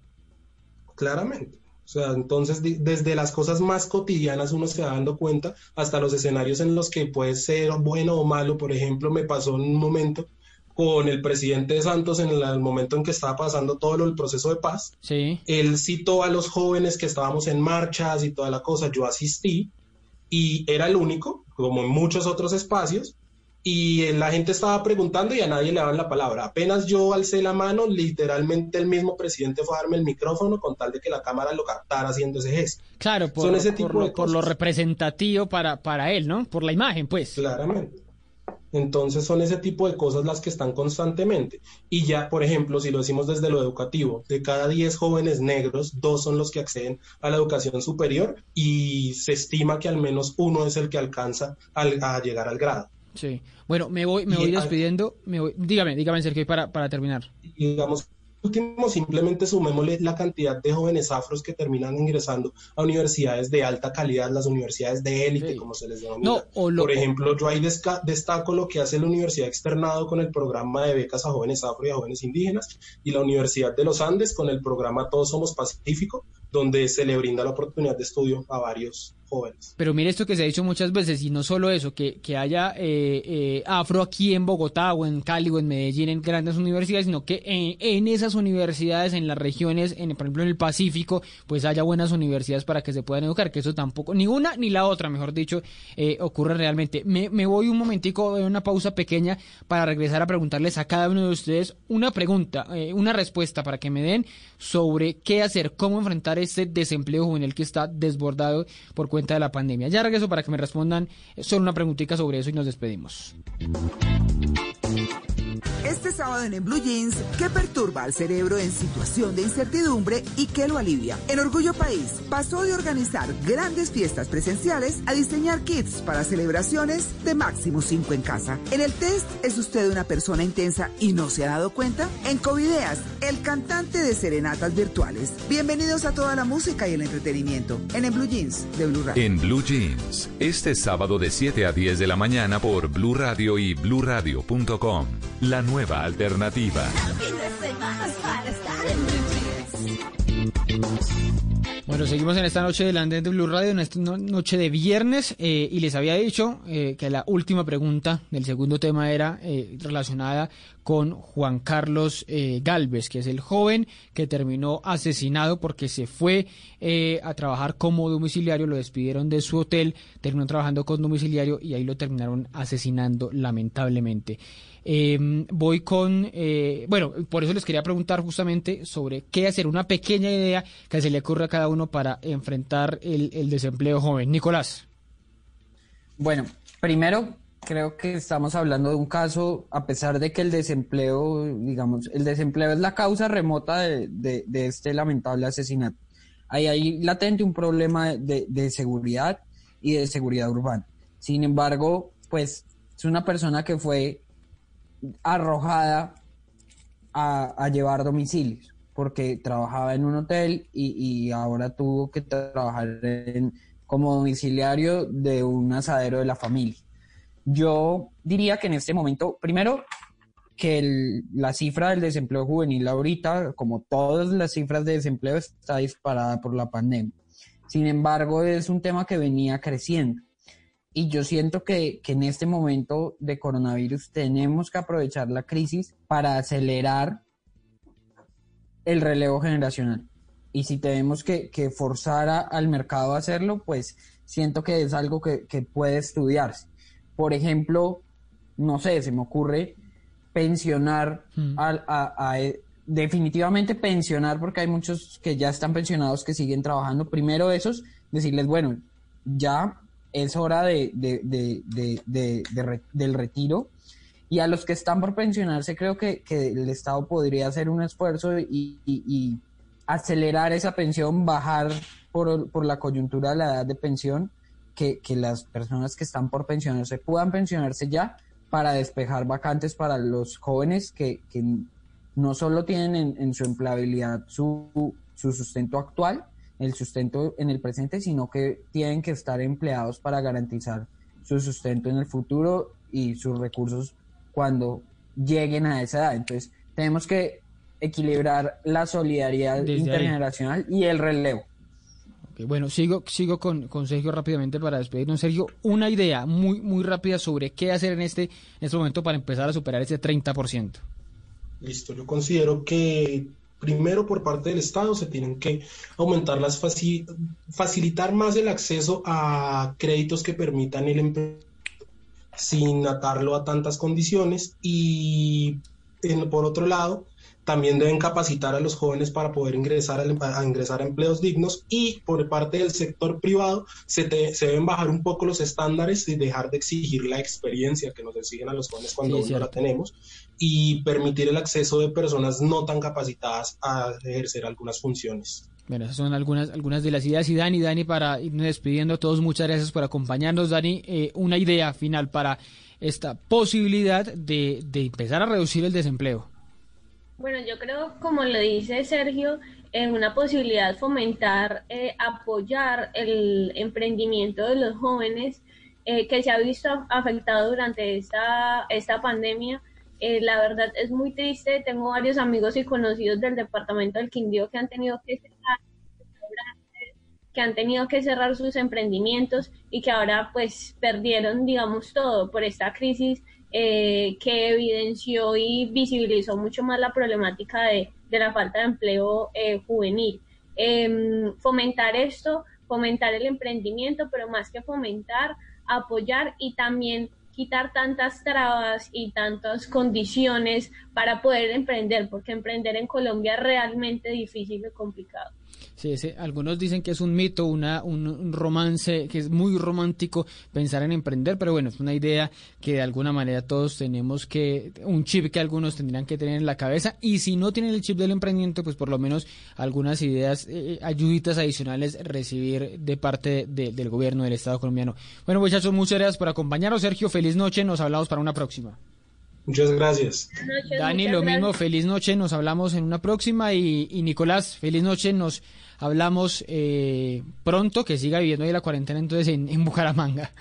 Claramente. O sea, entonces desde las cosas más cotidianas uno se va dando cuenta hasta los escenarios en los que puede ser bueno o malo. Por ejemplo, me pasó en un momento con el presidente de Santos en el, el momento en que estaba pasando todo lo, el proceso de paz. Sí. Él citó a los jóvenes que estábamos en marchas y toda la cosa. Yo asistí y era el único, como en muchos otros espacios, y la gente estaba preguntando y a nadie le daban la palabra. Apenas yo alcé la mano, literalmente el mismo presidente fue a darme el micrófono con tal de que la cámara lo captara haciendo ese gesto. Claro, por, Son ese por tipo lo, de por lo cosas. representativo para, para él, ¿no? Por la imagen, pues. Claramente. Entonces son ese tipo de cosas las que están constantemente. Y ya, por ejemplo, si lo decimos desde lo educativo, de cada 10 jóvenes negros, dos son los que acceden a la educación superior y se estima que al menos uno es el que alcanza al- a llegar al grado. Sí. Bueno, me voy, me voy despidiendo. Me voy, dígame, dígame, Sergio, para, para terminar. Digamos, último, simplemente sumémosle la cantidad de jóvenes afros que terminan ingresando a universidades de alta calidad, las universidades de élite, como se les denomina. No, o lo- Por ejemplo, yo ahí desca- destaco lo que hace la Universidad Externado con el programa de becas a jóvenes afro y a jóvenes indígenas, y la Universidad de los Andes con el programa Todos Somos Pacífico, donde se le brinda la oportunidad de estudio a varios Pero mire esto que se ha dicho muchas veces, y no solo eso, que, que haya eh, eh, afro aquí en Bogotá o en Cali o en Medellín en grandes universidades, sino que en, en esas universidades, en las regiones, en, por ejemplo en el Pacífico, pues haya buenas universidades para que se puedan educar, que eso tampoco, ni una ni la otra, mejor dicho, eh, ocurre realmente. Me, me voy un momentico, una pausa pequeña para regresar a preguntarles a cada uno de ustedes una pregunta, eh, una respuesta para que me den sobre qué hacer, cómo enfrentar este desempleo juvenil que está desbordado por cuenta de la pandemia. Ya regreso para que me respondan solo una preguntita sobre eso y nos despedimos. Este sábado en, en Blue Jeans, ¿qué perturba al cerebro en situación de incertidumbre y qué lo alivia? En Orgullo País pasó de organizar grandes fiestas presenciales a diseñar kits para celebraciones de máximo 5 en casa. En el test, ¿es usted una persona intensa y no se ha dado cuenta? En Covideas, el cantante de serenatas virtuales. Bienvenidos a toda la música y el entretenimiento en, en Blue Jeans de Blue Radio. En Blue Jeans, este sábado de 7 a 10 de la mañana por Blue Radio y bluradio.com. La nueva alternativa. Bueno, seguimos en esta noche del Andén de Blue Radio, en esta no- noche de viernes, eh, y les había dicho eh, que la última pregunta del segundo tema era eh, relacionada con Juan Carlos eh, Galvez, que es el joven que terminó asesinado porque se fue eh, a trabajar como domiciliario, lo despidieron de su hotel, terminó trabajando con domiciliario y ahí lo terminaron asesinando lamentablemente. Eh, voy con, eh, bueno, por eso les quería preguntar justamente sobre qué hacer, una pequeña idea que se le ocurre a cada uno para enfrentar el desempleo joven. Nicolás. Bueno, primero creo que estamos hablando de un caso, a pesar de que el desempleo, digamos, el desempleo es la causa remota de, este lamentable asesinato. Ahí hay latente un problema de, seguridad y de seguridad urbana. Sin embargo, pues es una persona que fue arrojada a, a llevar domicilios porque trabajaba en un hotel y, y ahora tuvo que trabajar en- como domiciliario de un asadero de la familia. Yo diría que en este momento, primero, que la cifra del desempleo juvenil ahorita, como todas las cifras de desempleo, está disparada por la pandemia. Sin embargo, es un tema que venía creciendo. Y yo siento que, que en este momento de coronavirus tenemos que aprovechar la crisis para acelerar el relevo generacional. Y si tenemos que, forzar al mercado a hacerlo, pues siento que es algo que puede estudiarse. Por ejemplo, no sé, se me ocurre pensionar al- a, a- definitivamente pensionar porque hay muchos que ya están pensionados que siguen trabajando. Primero esos, decirles, bueno, ya es hora de, de- de- de- de- de re- del retiro. Y a los que están por pensionarse, creo que, que el Estado podría hacer un esfuerzo y, y- y acelerar esa pensión, bajar por, por la coyuntura de la edad de pensión, que, que las personas que están por pensionarse puedan pensionarse ya para despejar vacantes para los jóvenes que, que no solo tienen en, en su empleabilidad su, su sustento actual, el sustento en el presente, sino que tienen que estar empleados para garantizar su sustento en el futuro y sus recursos cuando lleguen a esa edad. Entonces, tenemos que equilibrar la solidaridad Desde ahí. intergeneracional y el relevo. Bueno, sigo, sigo con, con Sergio rápidamente para despedirnos. Sergio, una idea muy, muy rápida sobre qué hacer en este, en este momento para empezar a superar ese 30%. Listo, yo considero que primero por parte del Estado se tienen que aumentar las faci- facilitar más el acceso a créditos que permitan el empleo sin atarlo a tantas condiciones y por otro lado también deben capacitar a los jóvenes para poder ingresar a, ingresar a empleos dignos y por parte del sector privado se, te- se deben bajar un poco los estándares y dejar de exigir la experiencia que nos exigen a los jóvenes cuando Sí, aún no la tenemos y permitir el acceso de personas no tan capacitadas a ejercer algunas funciones. Bueno, esas son algunas, algunas de las ideas. Y Dani, Dani, para irnos despidiendo a todos, muchas gracias por acompañarnos. Dani, eh, una idea final para esta posibilidad de, de empezar a reducir el desempleo. Bueno, yo creo, como lo dice Sergio, es una posibilidad fomentar, eh, apoyar el emprendimiento de los jóvenes eh, que se ha visto afectado durante esta, esta pandemia. Eh, la verdad es muy triste. Tengo varios amigos y conocidos del departamento del Quindío que han tenido que cerrar que han tenido que cerrar sus emprendimientos y que ahora pues perdieron, digamos, todo por esta crisis eh, que evidenció y visibilizó mucho más la problemática de, la falta de empleo eh, juvenil. Em, fomentar esto, fomentar el emprendimiento, pero más que fomentar, apoyar y también quitar tantas trabas y tantas condiciones para poder emprender, porque emprender en Colombia es realmente difícil y complicado. Sí, algunos dicen que es un mito, una, un, romance, que es muy romántico pensar en emprender, pero bueno, es una idea que de alguna manera todos tenemos que, un chip que algunos tendrían que tener en la cabeza, y si no tienen el chip del emprendimiento, pues por lo menos algunas ideas, eh, ayuditas adicionales recibir de parte del gobierno del Estado colombiano. Bueno, muchachos, muchas gracias por acompañarnos. Sergio, feliz noche, nos hablamos para una próxima. Muchas gracias. Dani, lo mismo, feliz noche, nos hablamos en una próxima y, y Nicolás, feliz noche, nos hablamos eh, pronto, que siga viviendo ahí la cuarentena entonces en, en Bucaramanga.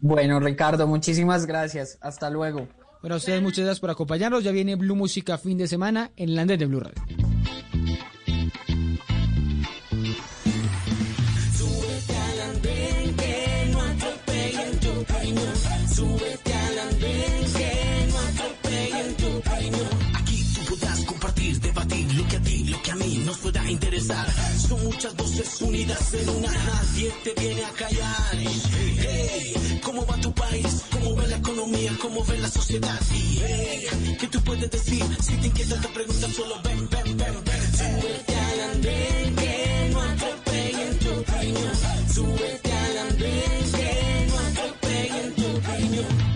Bueno, Ricardo, muchísimas gracias. Hasta luego. Bueno, a ustedes muchas gracias por acompañarnos. Ya viene Blue Música fin de semana en el Andén de Blue Radio. Pueda interesar. Son muchas voces unidas en una, nadie te viene a callar. Hey, ¿cómo va tu país? ¿Cómo ve la economía? ¿Cómo ve la sociedad? Y hey, ¿qué tú puedes decir? Si te inquieta te preguntas, solo ven, ven, ven, ven. Súbete al andén, que no atropellen tu opinión. Súbete al andén, que no atropellen tu opinión.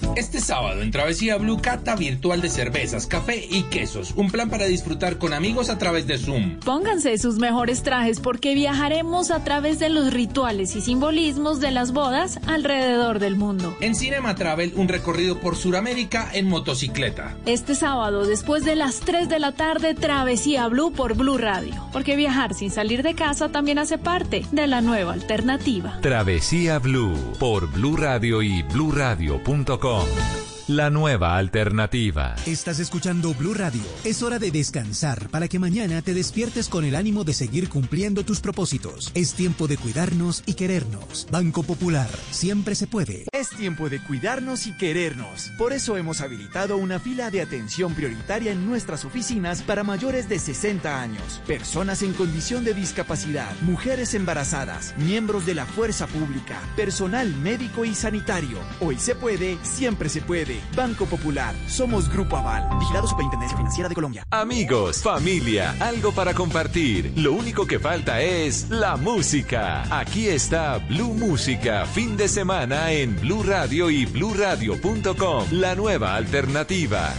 Este sábado en Travesía Blue Cata virtual de cervezas, café y quesos. Un plan para disfrutar con amigos a través de Zoom. Pónganse sus mejores trajes porque viajaremos a través de los rituales y simbolismos de las bodas alrededor del mundo. En Cinema Travel, un recorrido por Sudamérica en motocicleta. Este sábado, después de las 3 de la tarde, Travesía Blue por Blue Radio. Porque viajar sin salir de casa también hace parte de la nueva alternativa. Travesía Blue por Blue Radio y bluradio.com. www.thebeatmaker.com. La nueva alternativa. Estás escuchando Blue Radio. Es hora de descansar para que mañana te despiertes con el ánimo de seguir cumpliendo tus propósitos. Es tiempo de cuidarnos y querernos. Banco Popular. Siempre se puede. Es tiempo de cuidarnos y querernos. Por eso hemos habilitado una fila de atención prioritaria en nuestras oficinas para mayores de 60 años, personas en condición de discapacidad, mujeres embarazadas, miembros de la fuerza pública, personal médico y sanitario. Hoy se puede, siempre se puede. Banco Popular. Somos Grupo Aval. Vigilado Superintendencia Financiera de Colombia. Amigos, familia, algo para compartir. Lo único que falta es la música. Aquí está Blue Música, fin de semana en Blue Radio y bluradio.com. La nueva alternativa.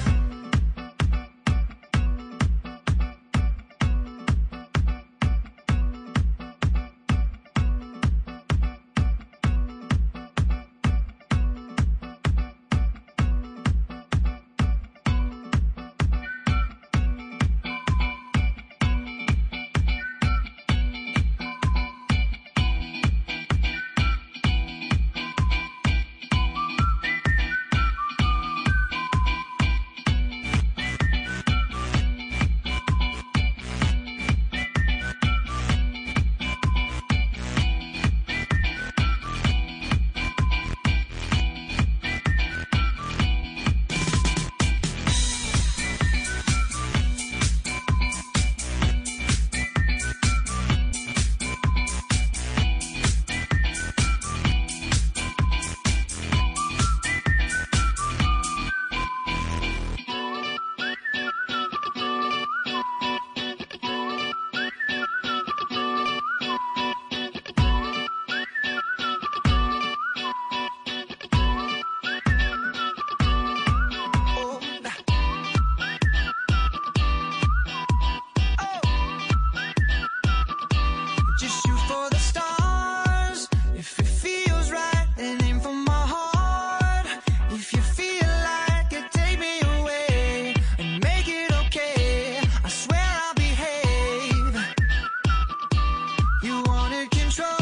control.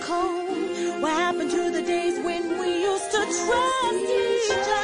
cold. What happened to the days when we used to trust each other?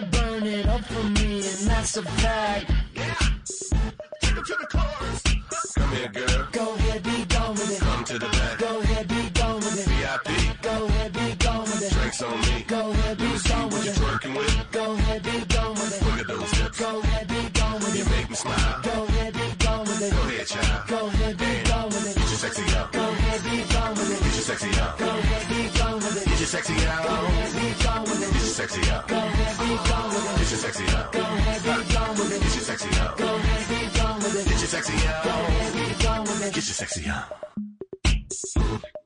She'll burn it up for me, and that's a fact. Take 'em to the chorus. Come here, girl. Go ahead, be gone with it. Come to the back. Go ahead, be gone with it. VIP. Go ahead, be gone with it. Drinks on me. Go ahead, be Let me see gone what you it. twerking with. Go ahead, be gone with it. Look at those hips. Go ahead, be gone with it. You make me smile. Get your sexy out. Go ahead, be gone with it. Get your sexy out. Go ahead, be gone with it. Get your sexy out. Go ahead, be gone with it. Get your sexy out. Go ahead, be gone with it. Get your sexy out. Go ahead, be gone with it. Get your sexy out. Go ahead, be gone with it. Get your sexy out.